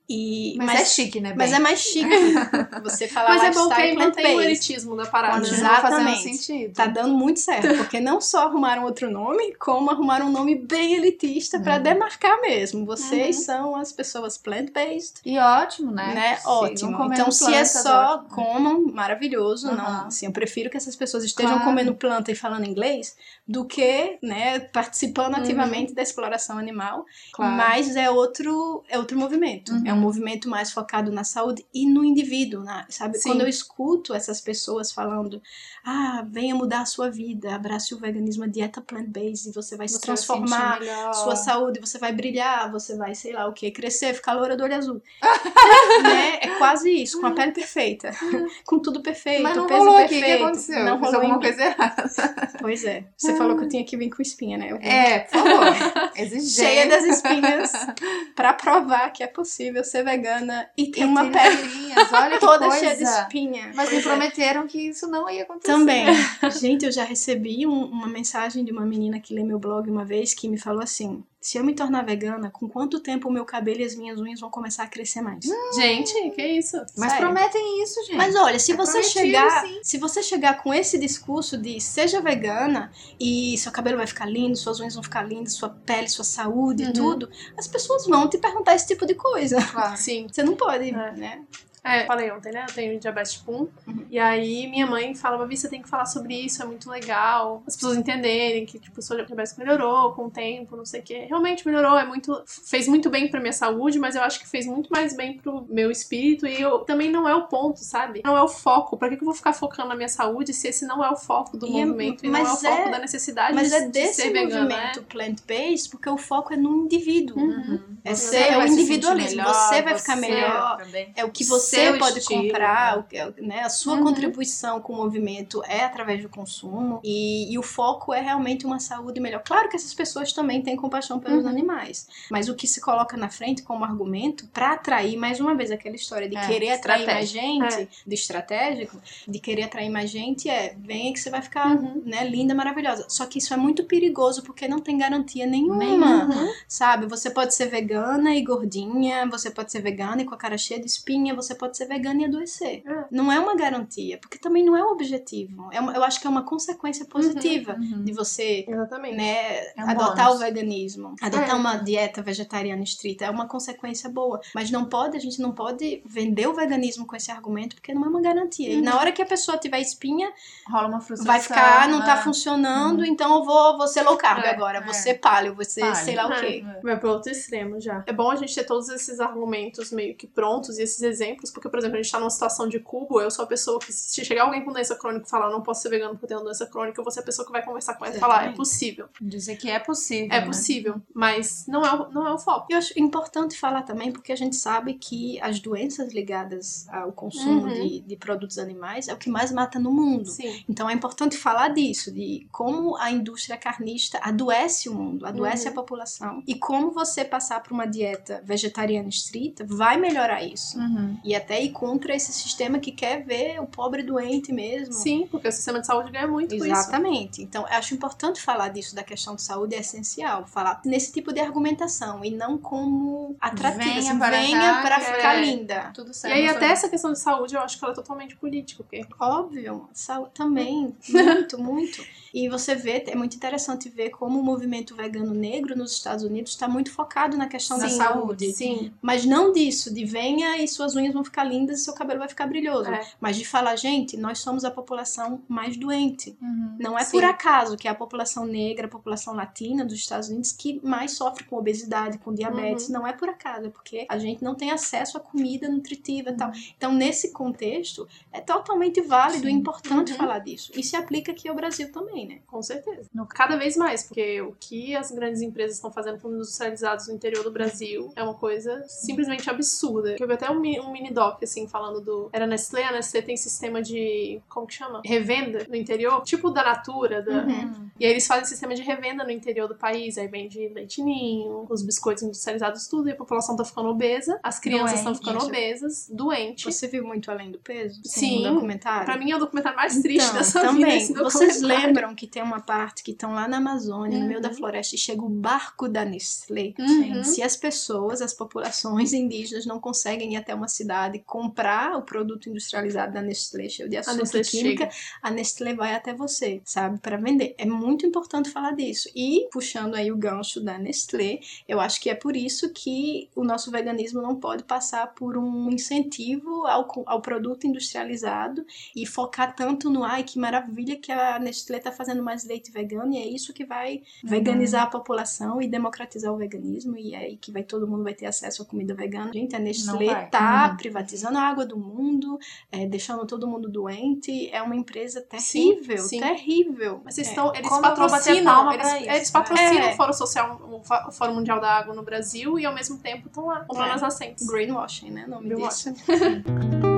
E Mas, é chique, né? mas é mais chique *laughs* você falar Mas é bom que aí mantém o plant-based. elitismo da parada. né? Exatamente. sentido. Tá dando muito certo, porque não só arrumaram outro nome, como arrumaram um nome bem elitista pra Uhum. demarcar mesmo. Vocês Uhum. são as pessoas plant-based. E ótimo, né? Né? Ótimo. Então, se é só ótimo. comam, maravilhoso. Não, Aham. assim, eu prefiro que essas pessoas estejam Claro. comendo planta e falando inglês do que, né, participando Uhum. ativamente da exploração animal. Claro. Mas é outro, é outro movimento. Uhum. É um movimento mais focado na saúde e no indivíduo, na- sabe? Sim. Quando eu escuto essas pessoas falando, ah, venha mudar a sua vida, abrace o veganismo, a dieta plant-based, você vai se Você vai transformar, melhor. sua saúde, você vai brilhar, você vai, sei lá o que, crescer, ficar loura do olho azul. *laughs* né? É quase isso, com a pele perfeita, *laughs* com tudo perfeito, Mas não peso rolou aqui, o perfeito. que aconteceu? Não fiz rolou alguma coisa errada. *laughs* Pois é. Você falou que eu tinha que vir com espinha, né? Eu É, por favor. Exigente. cheia das espinhas pra provar que é possível ser vegana e ter E uma pele *laughs* toda coisa. cheia de espinha. Mas me prometeram que isso não ia acontecer. Também. *laughs* Gente, eu já recebi um- uma mensagem de uma menina que lê meu blog uma vez que me falou assim: se eu me tornar vegana, com quanto tempo o meu cabelo e as minhas unhas vão começar a crescer mais? Gente, que isso? Mas Sério. prometem isso, gente. Mas olha, se É você chegar, sim. se você chegar com esse discurso de seja vegana e seu cabelo vai ficar lindo, suas unhas vão ficar lindas, sua pele, sua saúde e Uhum. tudo, as pessoas vão te perguntar esse tipo de coisa. Claro. Sim. *laughs* Você não pode, É. né? É, falei ontem, né? Eu tenho diabetes tipo 1. Uhum. E aí minha mãe falava, Vi, você tem que falar sobre isso, é muito legal. As pessoas entenderem que, tipo, sua diabetes melhorou com o tempo, não sei o quê. Realmente melhorou, é muito. Fez muito bem pra minha saúde, mas eu acho que fez muito mais bem pro meu espírito. E eu também não é o ponto, sabe? Não é o foco. Pra que, que eu vou ficar focando na minha saúde se esse não é o foco do E é- movimento e não é o foco é- da necessidade Mas de, é de desse ser vegana, movimento né? plant-based porque o foco é no indivíduo. Uhum. É, ser, é o individualismo. melhor, você vai ficar melhor. também. É o que você Seu pode estilo, comprar, o que é- né? a sua Uhum. contribuição com o movimento é através do consumo e, e o foco é realmente uma saúde melhor. Claro que essas pessoas também têm compaixão pelos Uhum. animais, mas o que se coloca na frente como argumento para atrair mais uma vez aquela história de É, querer atrair mais gente, de estratégico, de querer atrair mais gente é venha que você vai ficar Uhum. né, linda, maravilhosa. Só que isso é muito perigoso porque não tem garantia nenhuma Nenhuma. sabe? Você pode ser vegana e gordinha, você pode ser vegana e com a cara cheia de espinha, você pode ser vegana e adoecer. É. Não é uma garantia, porque também não é o objetivo. É uma- eu acho que é uma consequência positiva Uhum. de você Exatamente. né, É um adotar bônus. o veganismo, adotar É. uma dieta vegetariana estrita é uma consequência boa, mas não pode, a gente não pode vender o veganismo com esse argumento porque não é uma garantia. E Uhum. na hora que a pessoa tiver espinha, Rola uma frustração. vai ficar, "Ah, não tá né? funcionando, então eu vou, vou ser low carb É, agora, é. vou ser paleo, vou ser Paleo. sei lá o *laughs* É. quê. Vai pro outro extremo já. É bom a gente ter todos esses argumentos meio que prontos e esses exemplos, porque, por exemplo, a gente tá numa situação de cubo, eu sou a pessoa que, se chegar alguém com doença crônica e falar, eu não posso ser vegano porque eu tenho doença crônica, eu vou ser a pessoa que vai conversar com ela e falar, é possível. Dizer que é possível. É né? possível, mas não é, o- não é o foco. Eu acho importante falar também, porque a gente sabe que as doenças ligadas ao consumo Uhum. de, de produtos animais é o que mais mata no mundo. Sim. Então é importante falar disso, de como a indústria carnista adoece o mundo, adoece Uhum. a população. E como você passar por uma dieta vegetariana estrita vai melhorar isso. Uhum. E até ir contra esse sistema que quer ver o pobre doente mesmo. Sim, porque o sistema de saúde ganha muito com isso. Exatamente. Então, acho importante falar disso, da questão de saúde, é essencial. Falar nesse tipo de argumentação e não como atrativa. Venha assim, para venha cá, para ficar é- linda. Tudo E certo. aí, Nossa, até essa questão de saúde, eu acho que ela é totalmente política, porque Óbvio, saúde também. Muito, muito. E você vê, é muito interessante ver como o movimento vegano negro nos Estados Unidos está muito focado na questão da Sim, saúde. Sim. Mas não disso, de venha e suas unhas vão ficar lindas e seu cabelo vai ficar brilhoso. É. Mas de falar, gente, nós somos a população mais doente. Uhum. Não é Sim. por acaso que é a população negra, a população latina dos Estados Unidos que mais sofre com obesidade, com diabetes. Não é por acaso, é porque a gente não tem acesso a comida nutritiva e tal. Então, nesse contexto, é totalmente válido e Sim. importante Uhum. falar disso. E se aplica aqui ao Brasil também, né? Com certeza. Cada vez mais, porque o que as grandes empresas estão fazendo com industrializados no interior do Brasil é uma coisa simplesmente absurda. Eu vi até um, um mini doc, assim, falando do. Era Nestlé, a Nestlé tem sistema de. Como que chama? Revenda no interior, tipo da Natura. Da... Uhum. E aí eles fazem sistema de revenda no interior do país. Aí vende leitinho, os biscoitos industrializados, tudo, e a população tá ficando obesa, as crianças estão ficando obesas, doentes. Você viu muito além do peso? Sim. No documentário? Pra mim é o documentário mais triste Então, dessa vida. também, esse vocês lembram que tem uma parte que estão lá na Amazônia, no meio da Uhum. floresta, e chega o barco da Nestlé. Uhum. Se as pessoas, as populações indígenas não conseguem ir até uma cidade e comprar o produto industrializado da Nestlé, cheio de açúcar química, a Nestlé vai até você, sabe, para vender. É muito importante falar disso. E puxando aí o gancho da Nestlé, eu acho que é por isso que o nosso veganismo não pode passar por um incentivo ao, ao produto industrializado e focar tanto no ai que maravilha que a Nestlé tá fazendo mais leite vegano e é isso que vai veganizar a população e democratizar o veganismo e é aí que vai todo mundo vai ter acesso à comida vegana. Gente, a Nestlé tá Uhum. Privatizando a água do mundo, é, deixando todo mundo doente, é uma empresa terrível, sim. terrível. Mas É. estão, eles como vou bater patrocinam, eles, isso? eles patrocinam o Fórum Social, o Fórum Mundial da Água no Brasil e ao mesmo tempo estão lá comprando É. as nascentes. Greenwashing, né? Nome Greenwashing. disso. *laughs*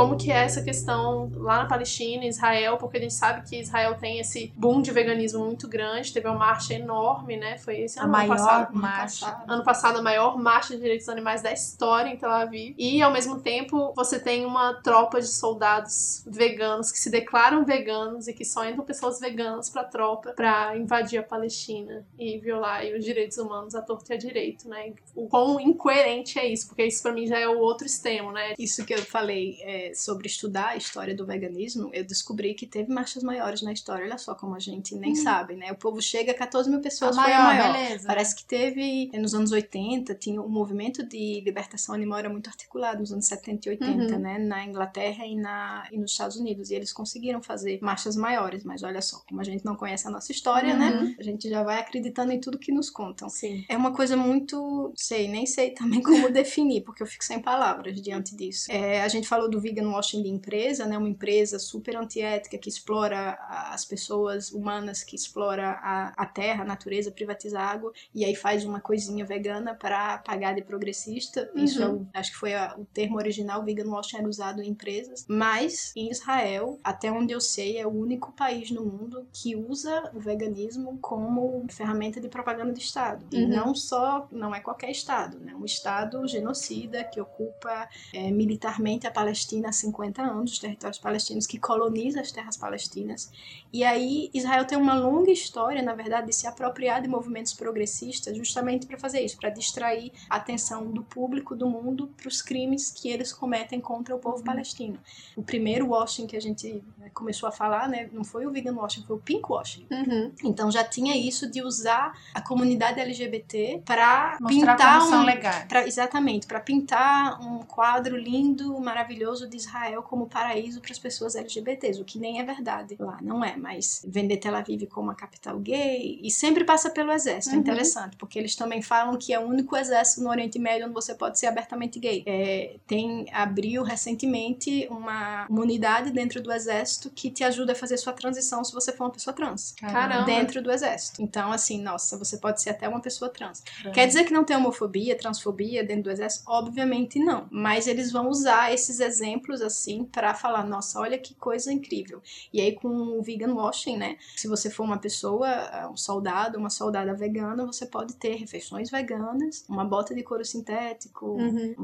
como que é essa questão lá na Palestina, Israel, porque a gente sabe que Israel tem esse boom de veganismo muito grande, teve uma marcha enorme, né? Foi esse A ano maior passado. marcha. Ano passado, a maior marcha de direitos animais da história em Tel Aviv. E, ao mesmo tempo, você tem uma tropa de soldados veganos que se declaram veganos e que só entram pessoas veganas pra tropa pra invadir a Palestina e violar os direitos humanos à torta e à direito, né? O quão incoerente é isso, porque isso pra mim já é o outro extremo, né? Isso que eu falei é, sobre estudar a história do veganismo, eu descobri que teve marchas maiores na história. Olha só como a gente nem sabe, né? O povo chega, 14 mil pessoas A foi a maior, maior. beleza. Parece que teve, nos anos 80, tinha o movimento de libertação animal era muito articulado nos anos 70 e 80, Uhum. né? Na Inglaterra e, na, e nos Estados Unidos. E eles conseguiram fazer marchas maiores, mas olha só, como a gente não conhece a nossa história, né? Uhum. A gente já vai acreditando em tudo que nos contam. Sim. É uma coisa muito. Sei, nem sei também *laughs* como definir, porque eu fico sem palavras diante disso. É, a gente falou do vegan washing de empresa, né? Uma empresa super antiética que explora as pessoas humanas, que explora a, a terra, a natureza, privatiza a água, e aí faz uma coisinha vegana para pagar de progressista. Isso é o, acho que foi a- o termo original, vegan washing era usado em empresas. Mas em Israel, até onde eu sei, é o único país no mundo que usa o veganismo como ferramenta de propaganda de Estado. E Uhum. não só, não é qualquer Estado, né? Um Estado genocida que ocupa é, militarmente a Palestina há 50 anos, os territórios palestinos, que coloniza as terras palestinas. E aí Israel tem uma longa história, na verdade, de se apropriar de movimentos progressistas justamente para fazer isso, para distrair a atenção do público do mundo para os crimes que eles cometem contra o povo palestino. O primeiro washing que a gente né, começou a falar, né, não foi o vegan washing, foi o pink washing. Uhum. Então já tinha isso de usar a comunidade LGBT para pintar um. Pra- exatamente, para pintar um quadro lindo, maravilhoso de Israel como paraíso para as pessoas LGBTs, o que nem é verdade lá, não é, mas vender Tel Aviv como a capital gay e sempre passa pelo exército, é Uhum. interessante, porque eles também falam que é o único exército no Oriente Médio onde você pode ser abertamente gay. É, tem, abriu recentemente uma, uma unidade dentro do exército que te ajuda a fazer sua transição se você for uma pessoa trans. Caramba. Dentro do exército. Então, assim, nossa, você pode ser até uma pessoa trans. Quer dizer que não tem homofobia, transfobia dentro do exército? Obviamente não. Mas eles vão usar esses exemplos assim pra falar, nossa, olha que coisa incrível. E aí com o vegan washing, né? Se você for uma pessoa, um soldado, uma soldada vegana, você pode ter refeições veganas, uma bota de couro sintético, Uhum.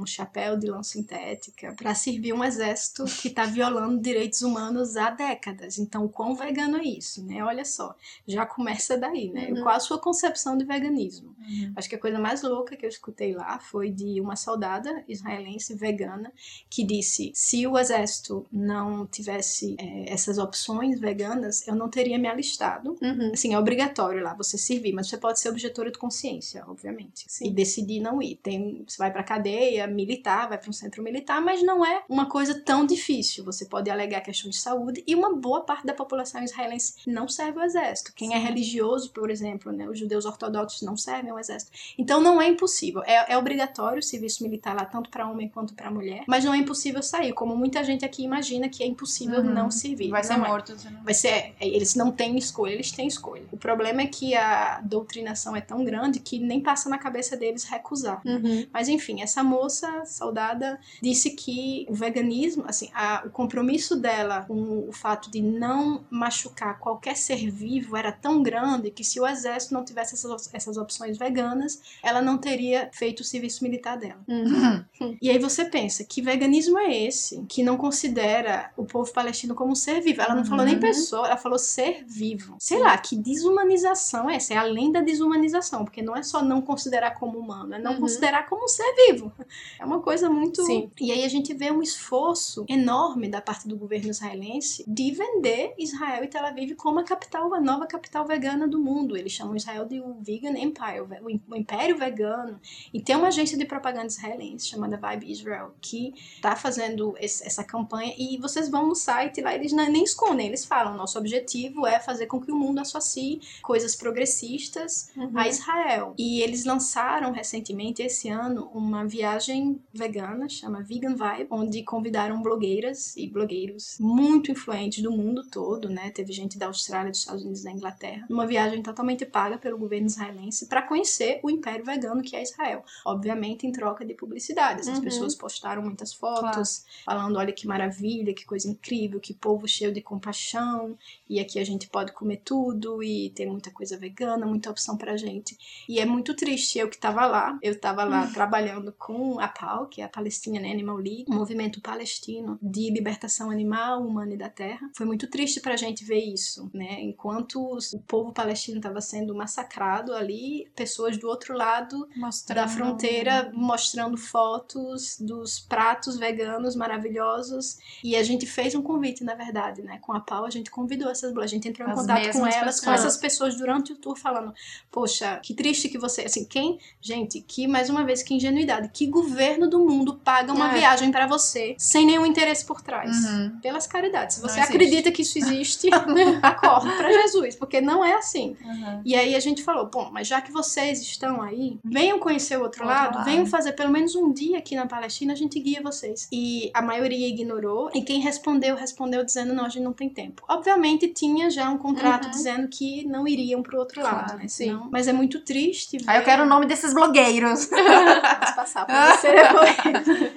um chapéu de lã sintética pra servir um exército que tá violando direitos humanos há décadas. Então, quão vegano é isso, né? Olha só, já começa daí, né? Uhum. Qual a sua concepção de veganismo? Uhum. Acho que a coisa mais louca que eu escutei lá foi de uma soldada israelense vegana que disse: se o exército não tivesse é, essas opções veganas, eu não teria me alistado. Uhum. Assim, é obrigatório lá você servir, mas você pode ser objetora de consciência, obviamente. Sim. E decidir não ir. Tem, você vai pra cadeia militar, vai pra um centro militar, mas não é uma coisa tão difícil. Você pode alegar questão de saúde e uma boa parte da população israelense não serve ao exército. Quem é religioso, por exemplo, né, os judeus ortodoxos não servem ao exército. Então não é impossível. É, é obrigatório o serviço militar lá, tanto pra homem quanto pra mulher, mas não é impossível sair, como muita gente aqui imagina que é impossível Uhum. não servir. Vai ser Não é. morto. não- Vai ser, é, eles não têm escolha, eles têm escolha. O problema é que a doutrinação é tão grande que nem passa na cabeça deles recusar. Uhum. Mas enfim, essa moça saudada disse que o veganismo, assim, a- o compromisso dela com o fato de não machucar qualquer ser vivo era tão grande que se o exército não tivesse essas, essas opções veganas, ela não teria feito o serviço militar dela. Uhum. *laughs* E aí você pensa, que veganismo é esse que não considera o povo palestino como um ser vivo? Ela não falou nem Uhum. pessoa, ela falou ser vivo. Sei lá, que desumanização é essa? É além da desumanização, porque não é só não considerar como humano, é não Uhum. considerar como um ser vivo. *laughs* É uma coisa muito. Sim. E aí a gente vê um esforço enorme da parte do governo israelense de vender Israel e Tel Aviv como a capital, a nova capital vegana do mundo. Eles chamam Israel de o Vegan Empire, o im- o Império Vegano. E tem uma agência de propaganda israelense chamada Vibe Israel que tá fazendo esse- essa campanha e vocês vão no site lá, eles não- nem escondem, eles falam, nosso objetivo é fazer com que o mundo associe coisas progressistas Uhum. a Israel. E eles lançaram recentemente, esse ano, uma viagem vegana, chama Vegan Vibe, onde convidaram blogueiras e blogueiros muito influentes do mundo todo, né? Teve gente da Austrália, dos Estados Unidos, da Inglaterra. Uma viagem totalmente paga pelo governo israelense para conhecer o império vegano que é Israel. Obviamente em troca de publicidade. As Uhum. pessoas postaram muitas fotos, pessoas falando: olha que maravilha, que coisa incrível, que povo cheio de compaixão, e aqui a gente pode comer tudo, e tem muita coisa vegana, muita opção pra gente. E é muito triste, eu que tava lá, eu tava lá trabalhando com a PAL, que é a Palestinian Animal League, um movimento palestino de libertação animal, humana e da terra. Foi muito triste pra gente ver isso, né? Enquanto o povo palestino estava sendo massacrado ali, pessoas do outro lado Mostrando... da fronteira mostrando fotos dos pratos veganos maravilhosos. E a gente fez um convite, na verdade, né? Com a Pau, a gente convidou essas blogs, a gente entrou em As contato com elas, com pessoas. essas pessoas durante o tour, falando: Poxa, que triste que você. Assim, quem. Gente, que, mais uma vez, que ingenuidade. Que governo do mundo paga uma É. viagem pra você sem nenhum interesse por trás? Uhum. Pelas caridades. Se você acredita que isso existe, *laughs* acorre pra Jesus, porque não é assim. Uhum. E aí a gente falou, bom, mas já que vocês estão aí, venham conhecer o outro, Outro lado, lado. venham fazer pelo menos um dia aqui na Palestina, a gente guia vocês. E a maioria ignorou, e quem respondeu, respondeu dizendo, não, a gente não tem tempo. Obviamente tinha já um contrato Uhum. dizendo que não iriam pro outro lado, Claro, né? sim. Senão- mas é muito triste ver... Aí eu quero o nome desses blogueiros. *laughs* Posso passar pra você.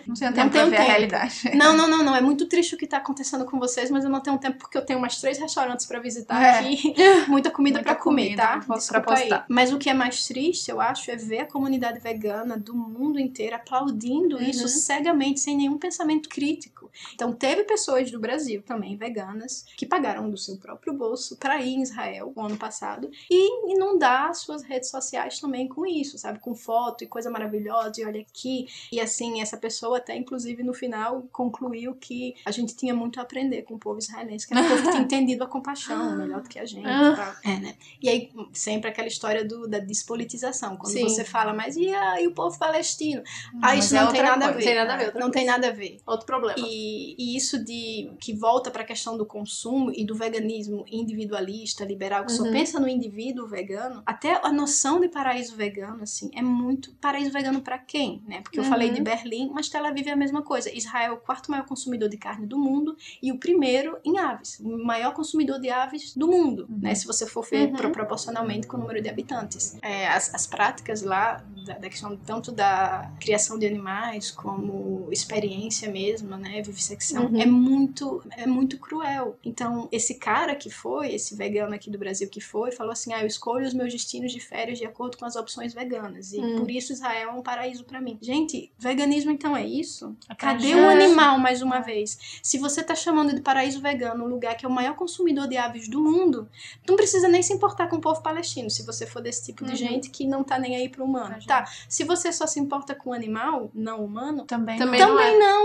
Não tenho Não tempo pra tenho ver a tempo. realidade. Não, não, não, não. É muito triste o que tá acontecendo com vocês, mas eu não tenho tempo porque eu tenho mais três restaurantes pra visitar É. aqui. *laughs* Muita comida pra comer, tá? pra Desculpa aí. postar. Mas o que é mais triste, eu acho, é ver a comunidade vegana do mundo inteiro aplaudindo Uhum. isso cegamente, sem nenhum pensamento crítico. Então, teve pessoas do Brasil também, veganas, que pagaram do seu próprio bolso pra ir em Israel o ano passado e inundar suas redes sociais também com isso, sabe? Com foto e coisa maravilhosa, e olha aqui. E assim, essa pessoa até, inclusive, no final, concluiu que a gente tinha muito a aprender com o povo israelense, que era um povo que tinha *laughs* entendido a compaixão melhor do que a gente. Ah. e. É, né? E aí, sempre aquela história do, da despolitização. Quando Sim. você fala, mas e, a, e o povo palestino? Ah, isso é não tem outra nada a coisa. ver. Tem nada a ver, Não tem nada a ver. Outro problema. E, e isso de que volta para a questão do consumo e do veganismo individualista, liberal, que só Uhum. pensa no indivíduo vegano, até a noção de paraíso vegano, assim, é muito paraíso vegano para quem, né? Porque eu Uhum. falei de Berlim, mas Tel Aviv é a mesma coisa. Israel é o quarto maior consumidor de carne do mundo e o primeiro em aves, o maior consumidor de aves do mundo, Uhum. né? Se você for ver Uhum. pro- proporcionalmente com o número de habitantes. É, as, as práticas lá da, da questão tanto da criação de animais como experiência mesmo, né, vivissecção, Uhum. é muito é muito cruel. Então, esse cara que foi, esse vegano aqui do Brasil que foi, falou assim: "Ah, eu escolho os meus destinos de férias de acordo com as opções veganas e Hum. por isso Israel é um paraíso pra mim". Gente, veganismo então é isso? Cadê Cadê? o animal mais uma vez? Se você tá chamando de paraíso vegano um lugar que é o maior consumidor de aves do mundo, não precisa nem se importar com o povo palestino, se você for desse tipo de Uhum. gente que não tá nem aí pro humano. Tá, se você só se importa com o animal não humano, Também. Também não. não também não,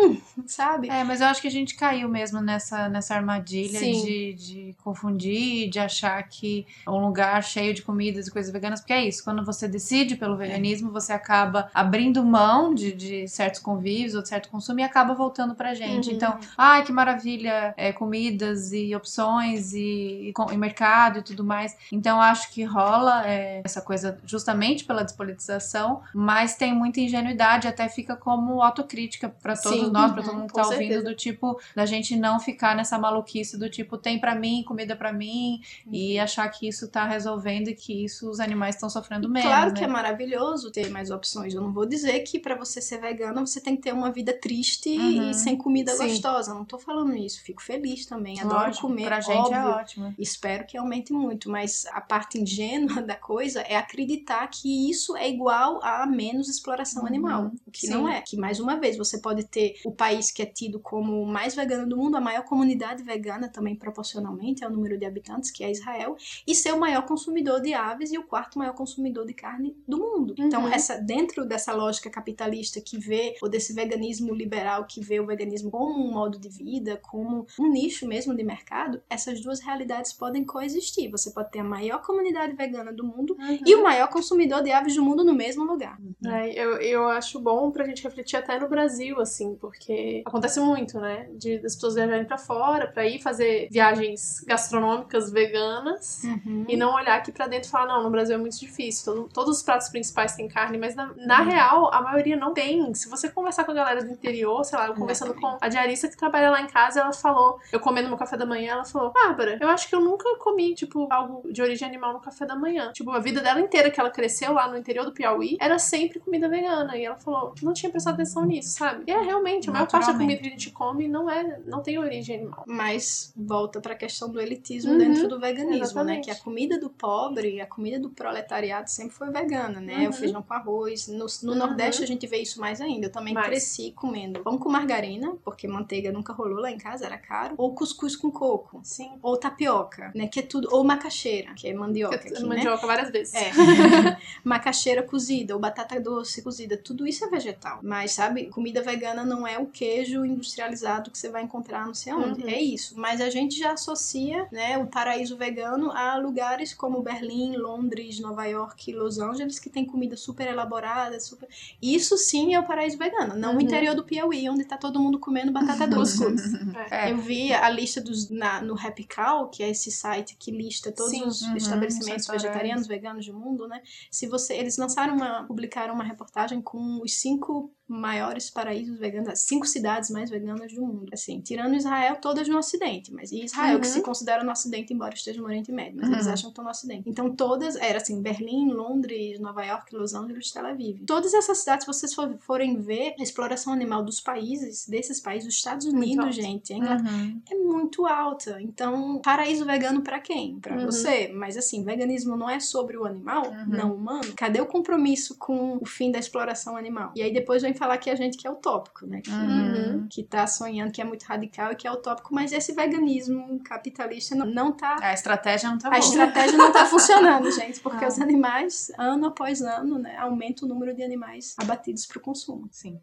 sabe? É, mas eu acho que a gente caiu mesmo nessa, nessa armadilha de, de confundir, de achar que é um lugar cheio de comidas e coisas veganas, porque é isso, quando você decide pelo veganismo, você acaba abrindo mão de, de certos convívios ou de certo consumo e acaba voltando pra gente. Uhum. Então, ai, que maravilha, é, comidas e opções e, e, com- e mercado e tudo mais. Então, acho que rola é, essa coisa justamente pela despolitização, mas tem muita ingenuidade, até fica como autocrítica pra todos Sim, nós, pra uhum, todo mundo que tá ouvindo, certeza. do tipo, da gente não ficar nessa maluquice do tipo, tem pra mim, comida pra mim, e achar que isso tá resolvendo e que isso os animais estão sofrendo menos. Claro né? que é maravilhoso ter mais opções. Eu não vou dizer que pra você ser vegana você tem que ter uma vida triste Uhum. e sem comida Sim. gostosa. Não tô falando isso. Fico feliz também. Adoro Lógico, comer. Pra gente óbvio. é ótimo. Espero que aumente muito, mas a parte ingênua *laughs* da coisa é acreditar que isso é igual a menos exploração Uhum, animal, o que sim. não é. Que mais uma vez você pode ter o país que é tido como o mais vegano do mundo, a maior comunidade vegana também proporcionalmente ao número de habitantes, que é Israel, e ser o maior consumidor de aves e o quarto maior consumidor de carne do mundo. Então, Uhum. essa dentro dessa lógica capitalista que vê ou desse veganismo liberal que vê o veganismo como um modo de vida, como um nicho mesmo de mercado, essas duas realidades podem coexistir. Você pode ter a maior comunidade vegana do mundo e o maior consumidor de aves do mundo no mesmo lugar. É, eu, eu acho bom pra gente refletir até no Brasil, assim, porque acontece muito, né? De das pessoas viajarem pra fora, pra ir fazer viagens gastronômicas veganas e não olhar aqui pra dentro e falar, não, no Brasil é muito difícil. todo- todos os pratos principais têm carne, mas na, na real, a maioria não tem. Se você conversar com a galera do interior, sei lá, eu conversando com a diarista que trabalha lá em casa, ela falou, eu comendo meu café da manhã, ela falou, Bárbara, eu acho que eu nunca comi, tipo, algo de origem animal no café da manhã. Tipo, a vida dela inteira que ela cresceu lá no interior do Piauí era sempre comida vegana. E ela falou, não tinha prestado atenção nisso, sabe? E é naturalmente. A maior parte da comida que a gente come não é, não tem origem animal. Mas volta para a questão do elitismo uhum, dentro do veganismo, exatamente. né? Que a comida do pobre, a comida do proletariado sempre foi vegana, né? Uhum. O feijão com arroz. No, no uhum. Nordeste a gente vê isso mais ainda. Eu também mais. cresci comendo pão com margarina, porque manteiga nunca rolou lá em casa, era caro. Ou cuscuz com coco. Sim. Ou tapioca, né? Que é tudo. Ou macaxeira, que é mandioca. Que aqui, mandioca né? várias vezes. É. *laughs* macaxeira cozida, ou batata doce cozida. Tudo isso é vegetal. Mas, sabe, comida vegana não é o queijo industrializado que você vai encontrar não sei onde. Uhum. É isso. Mas a gente já associa, né, o paraíso vegano a lugares como Berlim, Londres, Nova York e Los Angeles, que tem comida super elaborada, super. Isso sim é o paraíso vegano. Não uhum. o interior do Piauí, onde tá todo mundo comendo batata *laughs* doce. é. Eu vi a lista dos na, no Happy Cow, que é esse site que lista todos sim. os uhum. estabelecimentos vegetarianos, veganos do mundo, né? Se você, eles lançaram uma, publicaram uma reportagem com os cinco maiores paraísos veganos, as cinco cidades mais veganas do mundo. Assim, tirando Israel, todas no Ocidente, mas Israel, uhum. que se considera no Ocidente, embora esteja no Oriente Médio, mas uhum. eles acham que estão no Ocidente. Então, todas, era assim, Berlim, Londres, Nova York, Los Angeles, Tel Aviv. Todas essas cidades, se vocês for, forem ver a exploração animal dos países, desses países, dos Estados Unidos, gente, uhum. é muito alta. Então, paraíso vegano para quem? Para uhum. você. Mas assim, veganismo não é sobre o animal, uhum. não humano. Cadê o compromisso com o fim da exploração animal? E aí depois vem falar que a gente que é utópico, né? Que, uhum. que tá sonhando, que é muito radical e que é utópico, mas esse veganismo capitalista não, não tá. A estratégia não tá A boa. estratégia não tá funcionando, *laughs* gente, porque ah. os animais, ano após ano, né, aumenta o número de animais abatidos para o consumo. Sim.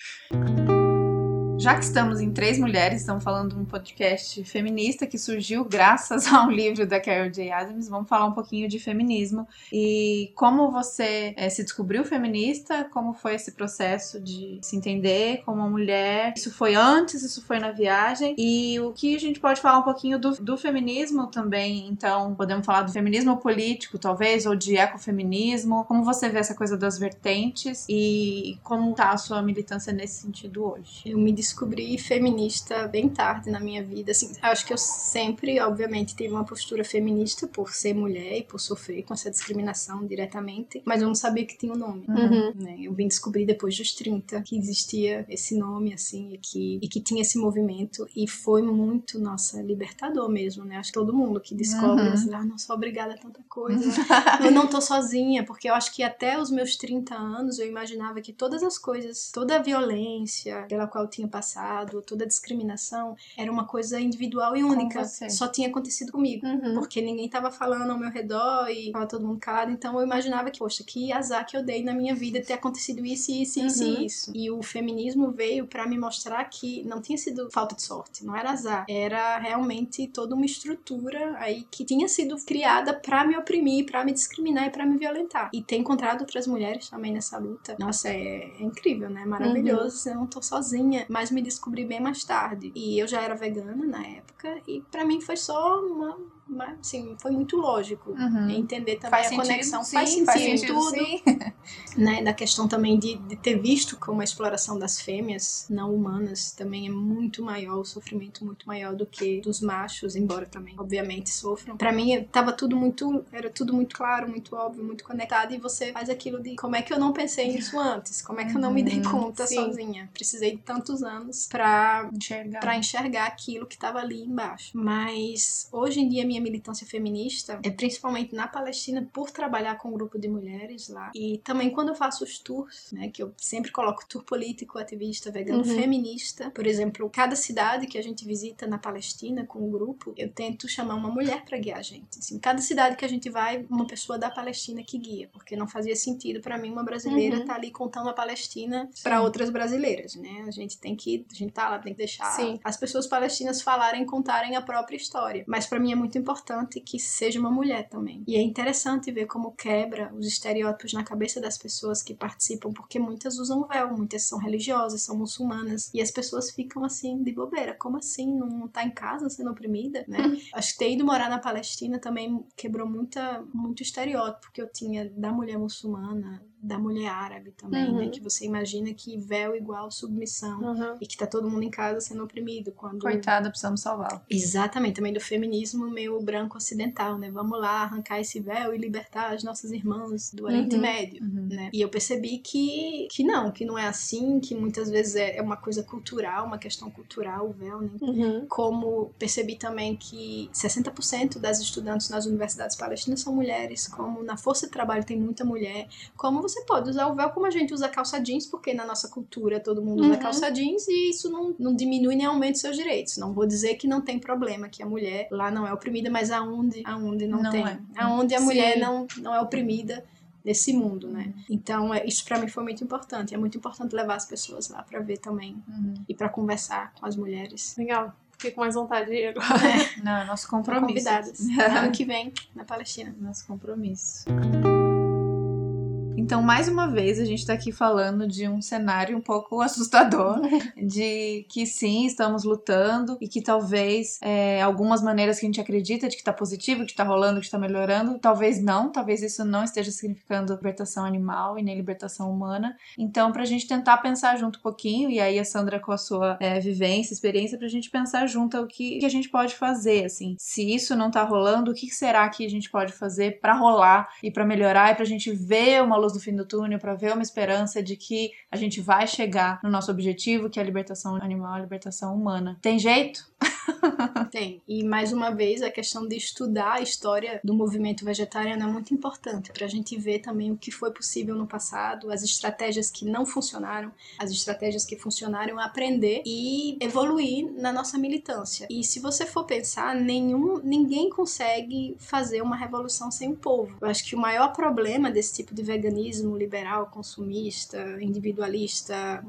Já que estamos em Três Mulheres, estamos falando de um podcast feminista que surgiu graças *laughs* ao livro da Carol J. Adams, vamos falar um pouquinho de feminismo e como você é, se descobriu feminista, como foi esse processo de se entender como uma mulher. Isso foi antes, isso foi na viagem e o que a gente pode falar um pouquinho do, do feminismo também. Então, podemos falar do feminismo político, talvez, ou de ecofeminismo. Como você vê essa coisa das vertentes e como está a sua militância nesse sentido hoje? Eu me descobri feminista bem tarde na minha vida. Assim, acho que eu sempre, obviamente, tive uma postura feminista por ser mulher e por sofrer com essa discriminação diretamente, mas eu não sabia que tinha um nome. Uhum. Né? Eu vim descobrir depois dos 30 que existia esse nome, assim, e que, e que tinha esse movimento, e foi muito, nossa, libertador mesmo, né? Acho que todo mundo que descobre, uhum. assim, ah, não sou obrigada a tanta coisa, eu não tô sozinha, porque eu acho que até os meus 30 anos eu imaginava que todas as coisas, toda a violência pela qual eu tinha passado, passado, toda a discriminação era uma coisa individual e única. Só tinha acontecido comigo. Uhum. Porque ninguém estava falando ao meu redor e tava todo mundo calado. Então eu imaginava que, poxa, que azar que eu dei na minha vida ter acontecido isso, isso, isso uhum. e isso. E o feminismo veio para me mostrar que não tinha sido falta de sorte, não era azar. Era realmente toda uma estrutura aí que tinha sido criada para me oprimir, para me discriminar e para me violentar. E ter encontrado outras mulheres também nessa luta, nossa, é, é incrível, né? Maravilhoso. Uhum. Eu não tô sozinha. Mas me descobri bem mais tarde. E eu já era vegana na época, e para mim foi só uma assim, foi muito lógico. Uhum. Entender também faz a sentido, conexão. Sim, faz sentido, faz sentido tudo. Sim. *laughs* Né, da questão também de, de ter visto como a exploração das fêmeas não humanas também é muito maior, o sofrimento muito maior do que dos machos, embora também, obviamente, sofram. Para mim, tava tudo muito, era tudo muito claro, muito óbvio, muito conectado, e você faz aquilo de como é que eu não pensei nisso antes? Como é que eu não me dei uhum. conta sim. sozinha? Precisei de tantos anos pra enxergar, pra enxergar aquilo que tava ali embaixo. Mas hoje em dia, minha minha militância feminista é principalmente na Palestina por trabalhar com um grupo de mulheres lá. E também quando eu faço os tours, né, que eu sempre coloco tour político, ativista, vegano, uhum. feminista. Por exemplo, cada cidade que a gente visita na Palestina com o grupo, eu tento chamar uma mulher para guiar a gente. Assim, cada cidade que a gente vai, uma pessoa da Palestina que guia, porque não fazia sentido para mim uma brasileira estar uhum. tá ali contando a Palestina para outras brasileiras, né? A gente tem que, a gente tá lá, tem que deixar Sim. as pessoas palestinas falarem, contarem a própria história. Mas para mim é muito importante importante que seja uma mulher também. E é interessante ver como quebra os estereótipos na cabeça das pessoas que participam, porque muitas usam véu, muitas são religiosas, são muçulmanas, e as pessoas ficam assim, de bobeira. Como assim? Não tá em casa sendo oprimida, né? Uhum. *laughs* Acho que ter ido morar na Palestina também quebrou muita, muito estereótipo que eu tinha da mulher muçulmana, da mulher árabe também, Uhum. né? Que você imagina que véu igual submissão Uhum. e que tá todo mundo em casa sendo oprimido. Quando Coitada, precisamos salvá-la. Exatamente, também do feminismo meio branco ocidental, né? Vamos lá arrancar esse véu e libertar as nossas irmãs do Oriente Uhum. Médio, Uhum. né? E eu percebi que, que não, que não é assim, que muitas vezes é, é uma coisa cultural, uma questão cultural, o véu, né? Uhum. Como percebi também que 60% das estudantes nas universidades palestinas são mulheres, como na força de trabalho tem muita mulher, como você pode usar o véu como a gente usa calça jeans, porque na nossa cultura todo mundo usa Uhum. calça jeans e isso não, não diminui nem aumenta os seus direitos. Não vou dizer que não tem problema, que a mulher lá não é oprimida, mas aonde, aonde não, Não tem. é. Aonde a Sim. mulher não, não é oprimida nesse mundo, né? Então, é, isso pra mim foi muito importante. É muito importante levar as pessoas lá pra ver também Uhum. e pra conversar com as mulheres. Legal. Fiquei com mais vontade agora. Não, é nosso compromisso. convidadas. ano *laughs* que vem, na Palestina. Nosso compromisso. Então, mais uma vez, a gente tá aqui falando de um cenário um pouco *laughs* assustador, de que sim, estamos lutando e que talvez é, algumas maneiras que a gente acredita de que tá positivo, que tá rolando, que tá melhorando, talvez não, talvez isso não esteja significando libertação animal e nem libertação humana. Então, pra gente tentar pensar junto um pouquinho, e aí a Sandra com a sua é, vivência, experiência, pra gente pensar junto o que, que a gente pode fazer, assim. Se isso não tá rolando, o que será que a gente pode fazer pra rolar e pra melhorar e pra gente ver uma luz no fim do túnel, pra ver uma esperança de que a gente vai chegar no nosso objetivo, que é a libertação animal, a libertação humana. Tem jeito? *laughs* *laughs* Tem. E mais uma vez, a questão de estudar a história do movimento vegetariano é muito importante para a gente ver também o que foi possível no passado, as estratégias que não funcionaram, as estratégias que funcionaram, aprender e evoluir na nossa militância. E se você for pensar, nenhum, ninguém consegue fazer uma revolução sem o povo. Eu acho que o maior problema desse tipo de veganismo liberal, consumista, individualista,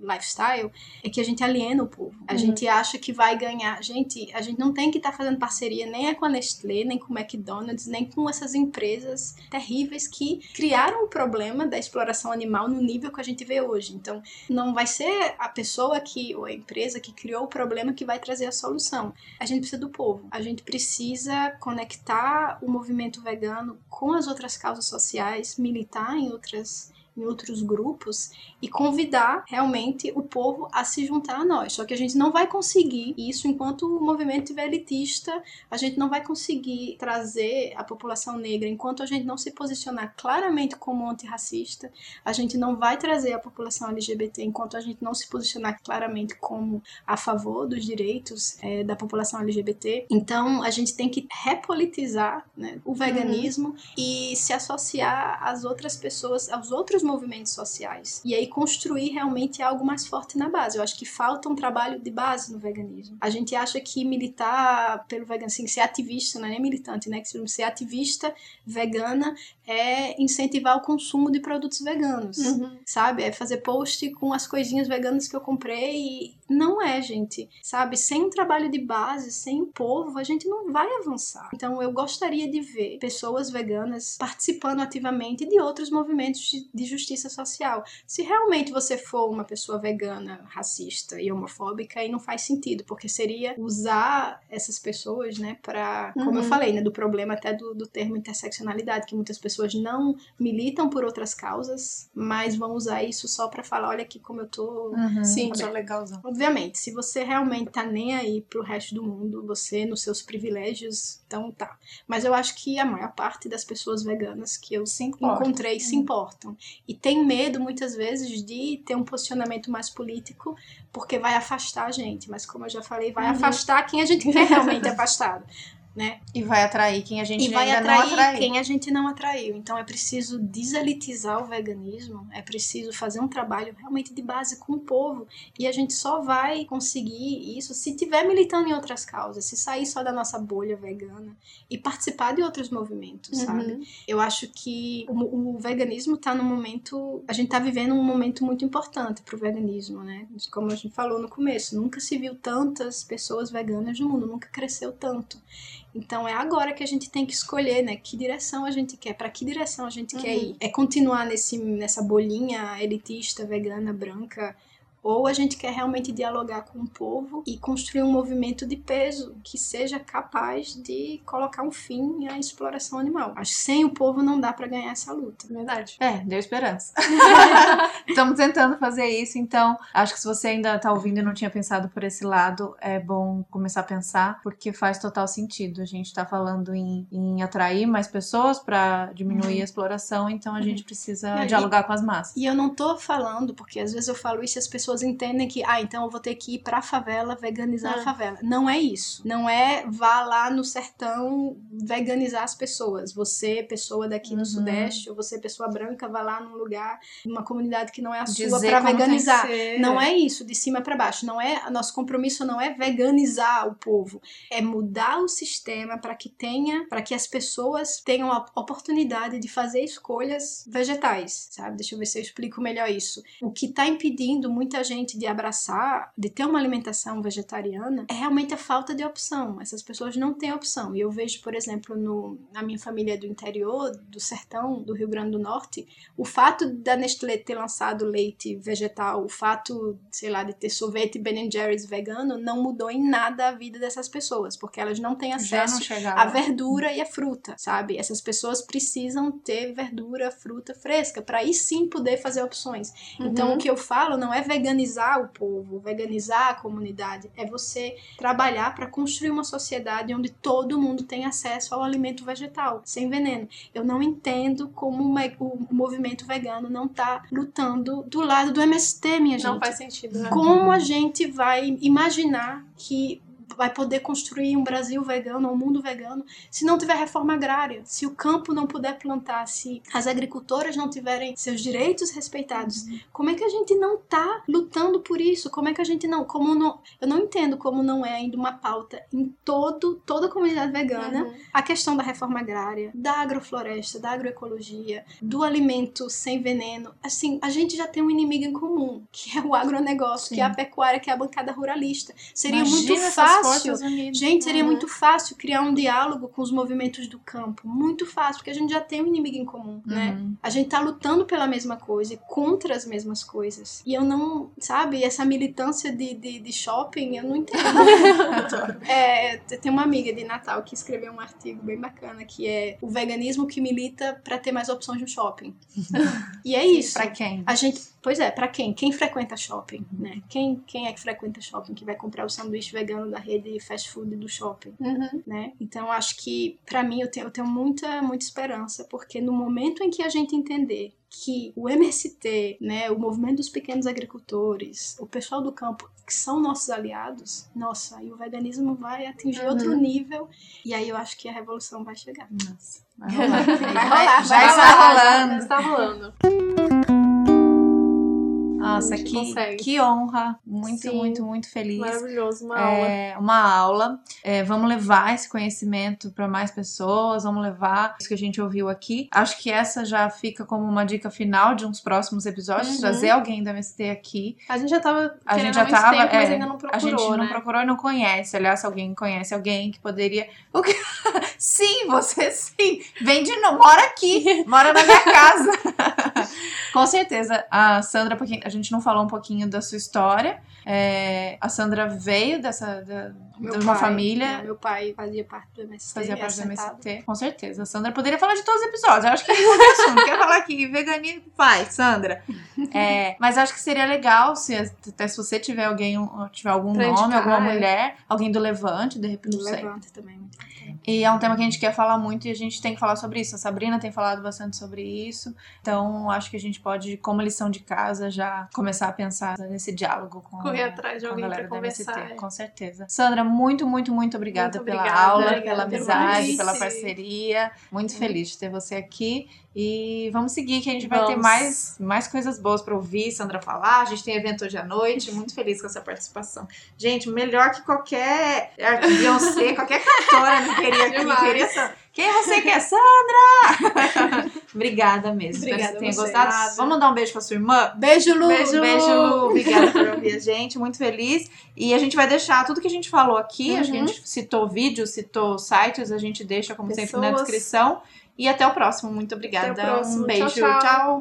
lifestyle, é que a gente aliena o povo. A Uhum. gente acha que vai ganhar. Gente, a gente não tem que estar fazendo parceria nem é com a Nestlé, nem com o McDonald's, nem com essas empresas terríveis que criaram o problema da exploração animal no nível que a gente vê hoje. Então, não vai ser a pessoa que, ou a empresa que criou o problema que vai trazer a solução. A gente precisa do povo. A gente precisa conectar o movimento vegano com as outras causas sociais, militar em outras em outros grupos e convidar realmente o povo a se juntar a nós. Só que a gente não vai conseguir isso enquanto o movimento estiver elitista, a gente não vai conseguir trazer a população negra enquanto a gente não se posicionar claramente como antirracista, a gente não vai trazer a população LGBT enquanto a gente não se posicionar claramente como a favor dos direitos eh, da população LGBT. Então a gente tem que repolitizar né, o veganismo e se associar às outras pessoas, aos outros movimentos sociais. E aí construir realmente algo mais forte na base. Eu acho que falta um trabalho de base no veganismo. A gente acha que militar pelo veganismo, assim, ser ativista, não é nem militante, né? Que ser ativista vegana é incentivar o consumo de produtos veganos. Uhum. Sabe? É fazer post com as coisinhas veganas que eu comprei e não é, gente. Sabe? Sem um trabalho de base, sem o povo, a gente não vai avançar. Então eu gostaria de ver pessoas veganas participando ativamente de outros movimentos de, justiça social. Se realmente você for uma pessoa vegana, racista e homofóbica, aí não faz sentido, porque seria usar essas pessoas, né, para, como eu Uhum. falei, né, do problema até do, do termo interseccionalidade, que muitas pessoas não militam por outras causas, mas vão usar isso só para falar, olha aqui como eu tô Uhum, Sim. sou legalzão. Obviamente, se você realmente tá nem aí pro resto do mundo, você nos seus privilégios, então tá. Mas eu acho que a maior parte das pessoas veganas que eu Se encontrei se importam. E tem medo, muitas vezes, de ter um posicionamento mais político, porque vai afastar a gente. Mas como eu já falei, vai Uhum. afastar quem a gente quer realmente afastado. *laughs* Né? E vai atrair quem a gente E vai atrair não atraiu. quem a gente não atraiu. Então é preciso deselitizar o veganismo, é preciso fazer um trabalho realmente de base com o povo. E a gente só vai conseguir isso se tiver militando em outras causas, se sair só da nossa bolha vegana e participar de outros movimentos, sabe? Uhum. Eu acho que o, o veganismo tá num momento. A gente tá vivendo um momento muito importante pro veganismo, né? Como a gente falou no começo, nunca se viu tantas pessoas veganas no mundo, nunca cresceu tanto. Então é agora que a gente tem que escolher, né? Que direção a gente quer, para que direção a gente quer Uhum. ir. É continuar nesse, nessa bolinha elitista, vegana, branca, ou a gente quer realmente dialogar com o povo e construir um movimento de peso que seja capaz de colocar um fim à exploração animal. Acho que sem o povo não dá para ganhar essa luta. Verdade. É, deu esperança. *laughs* Estamos tentando fazer isso, então acho que se você ainda tá ouvindo e não tinha pensado por esse lado, é bom começar a pensar, porque faz total sentido. A gente tá falando em, em atrair mais pessoas para diminuir a exploração, então a gente precisa Uhum. E- dialogar com as massas. E eu não tô falando, porque às vezes eu falo isso e as pessoas entendem que, ah, então eu vou ter que ir pra favela veganizar É. a favela. Não é isso. Não é vá lá no sertão veganizar as pessoas. Você, pessoa daqui no Uhum. Sudeste, ou você, pessoa branca, vá lá num lugar, numa comunidade que não é a sua Dizer pra tem que veganizar. Não é isso, de cima pra baixo. Não é, nosso compromisso não é veganizar o povo, é mudar o sistema para que tenha, para que as pessoas tenham a oportunidade de fazer escolhas vegetais, sabe? Deixa eu ver se eu explico melhor isso. O que está impedindo muita gente de abraçar, de ter uma alimentação vegetariana, é realmente a falta de opção. Essas pessoas não têm opção. E eu vejo, por exemplo, no, na minha família do interior, do sertão, do Rio Grande do Norte, o fato da Nestlé ter lançado leite vegetal, o fato, sei lá, de ter sorvete Ben Jerry's vegano, não mudou em nada a vida dessas pessoas, porque elas não têm acesso a verdura e a fruta, sabe? Essas pessoas precisam ter verdura, fruta fresca para aí sim poder fazer opções. Então Uhum. o que eu falo não é veganizar o povo, veganizar a comunidade, é você trabalhar para construir uma sociedade onde todo mundo tem acesso ao alimento vegetal, sem veneno. Eu não entendo como o movimento vegano não tá lutando do lado do MST, minha gente. Não faz sentido, né? Como a gente vai imaginar que vai poder construir um Brasil vegano, um mundo vegano, se não tiver reforma agrária, se o campo não puder plantar, se as agricultoras não tiverem seus direitos respeitados? Como é que a gente não tá lutando por isso? Como é que a gente não, como não, eu não entendo como não é ainda uma pauta em todo toda a comunidade vegana Uhum. a questão da reforma agrária, da agrofloresta, da agroecologia, do alimento sem veneno. Assim, a gente já tem um inimigo em comum, que é o agronegócio, Sim. que é a pecuária, que é a bancada ruralista. Seria Imagina muito essas fácil. Gente, seria Uhum. muito fácil criar um diálogo com os movimentos do campo. Muito fácil, porque a gente já tem um inimigo em comum, né? Uhum. A gente tá lutando pela mesma coisa e contra as mesmas coisas. E eu não, sabe, essa militância de, de, de shopping, eu não entendo. *laughs* é, tem uma amiga de Natal que escreveu um artigo bem bacana que é o veganismo que milita pra ter mais opções no shopping. *laughs* e é isso. Pra quem? A gente, pois é, pra quem? Quem frequenta shopping, né? Quem, quem é que frequenta shopping que vai comprar o sanduíche vegano da rede fast food do shopping? Uhum. né? Então acho que pra mim eu tenho, eu tenho muita muita esperança porque no momento em que a gente entender que o MST, né, o movimento dos pequenos agricultores, o pessoal do campo que são nossos aliados, nossa, aí o veganismo vai atingir Uhum. outro nível e aí eu acho que a revolução vai chegar. Nossa, vai rolar. Vai rolar, já vai está rolar. rolando. Já está rolando. Nossa, que, consegue. que honra. Muito, Sim. muito, muito feliz. Maravilhoso, uma aula. É, uma aula. É, vamos levar esse conhecimento para mais pessoas, vamos levar isso que a gente ouviu aqui. Acho que essa já fica como uma dica final de uns próximos episódios, Uhum. trazer alguém da MST aqui. A gente já tava A gente já tava, tempo, mas é, ainda não procurou, a gente não né? procurou e não conhece. Aliás, se alguém conhece alguém que poderia. *laughs* O que- sim, você sim. Vem de novo, mora aqui, mora na minha *laughs* casa. *laughs* Com certeza. A Sandra, porque gente não falou um pouquinho da sua história. É, a Sandra veio dessa da- de uma pai, família. meu pai fazia parte do MST, Fazia é parte do. MST. Com certeza. A Sandra poderia falar de todos os episódios. Eu acho que qualquer assunto. Quer falar aqui, veganismo? Vai, Sandra. *laughs* É, mas acho que seria legal se até se você tiver alguém, tiver algum Pra nome, indicar, alguma é. mulher, alguém do Levante, de repente, não sei. Levanta também. E é um tema que a gente quer falar muito e a gente tem que falar sobre isso. A Sabrina tem falado bastante sobre isso. Então, acho que a gente pode, como lição de casa, já começar a pensar nesse diálogo com, Correr atrás de a alguém galera pra da MST. conversar. é. Com certeza. Sandra, muito, muito, muito obrigada Muito pela obrigada, aula, obrigada pela amizade, pela parceria. Muito feliz de ter você aqui. E vamos seguir, que a gente vai ter Vamos. mais, mais coisas boas pra ouvir Sandra falar. A gente tem evento hoje à noite. *laughs* Muito feliz com essa participação. Gente, melhor que qualquer Beyoncé, qualquer cantora me queria. Demais. Queria. Quem você quer, Sandra? *laughs* Obrigada mesmo. Espero que Obrigada tenha gostado. Vamos mandar um beijo pra sua irmã? Beijo, Lu! Beijo, Beijo, Lu. *laughs* Obrigada por ouvir a gente. Muito feliz. E a gente vai deixar tudo que a gente falou aqui. Que a Uhum. gente citou vídeos, citou sites. A gente deixa, como sempre, na Pessoas. descrição. E até o próximo. Muito obrigada. Próximo. Um beijo. Tchau, tchau. tchau.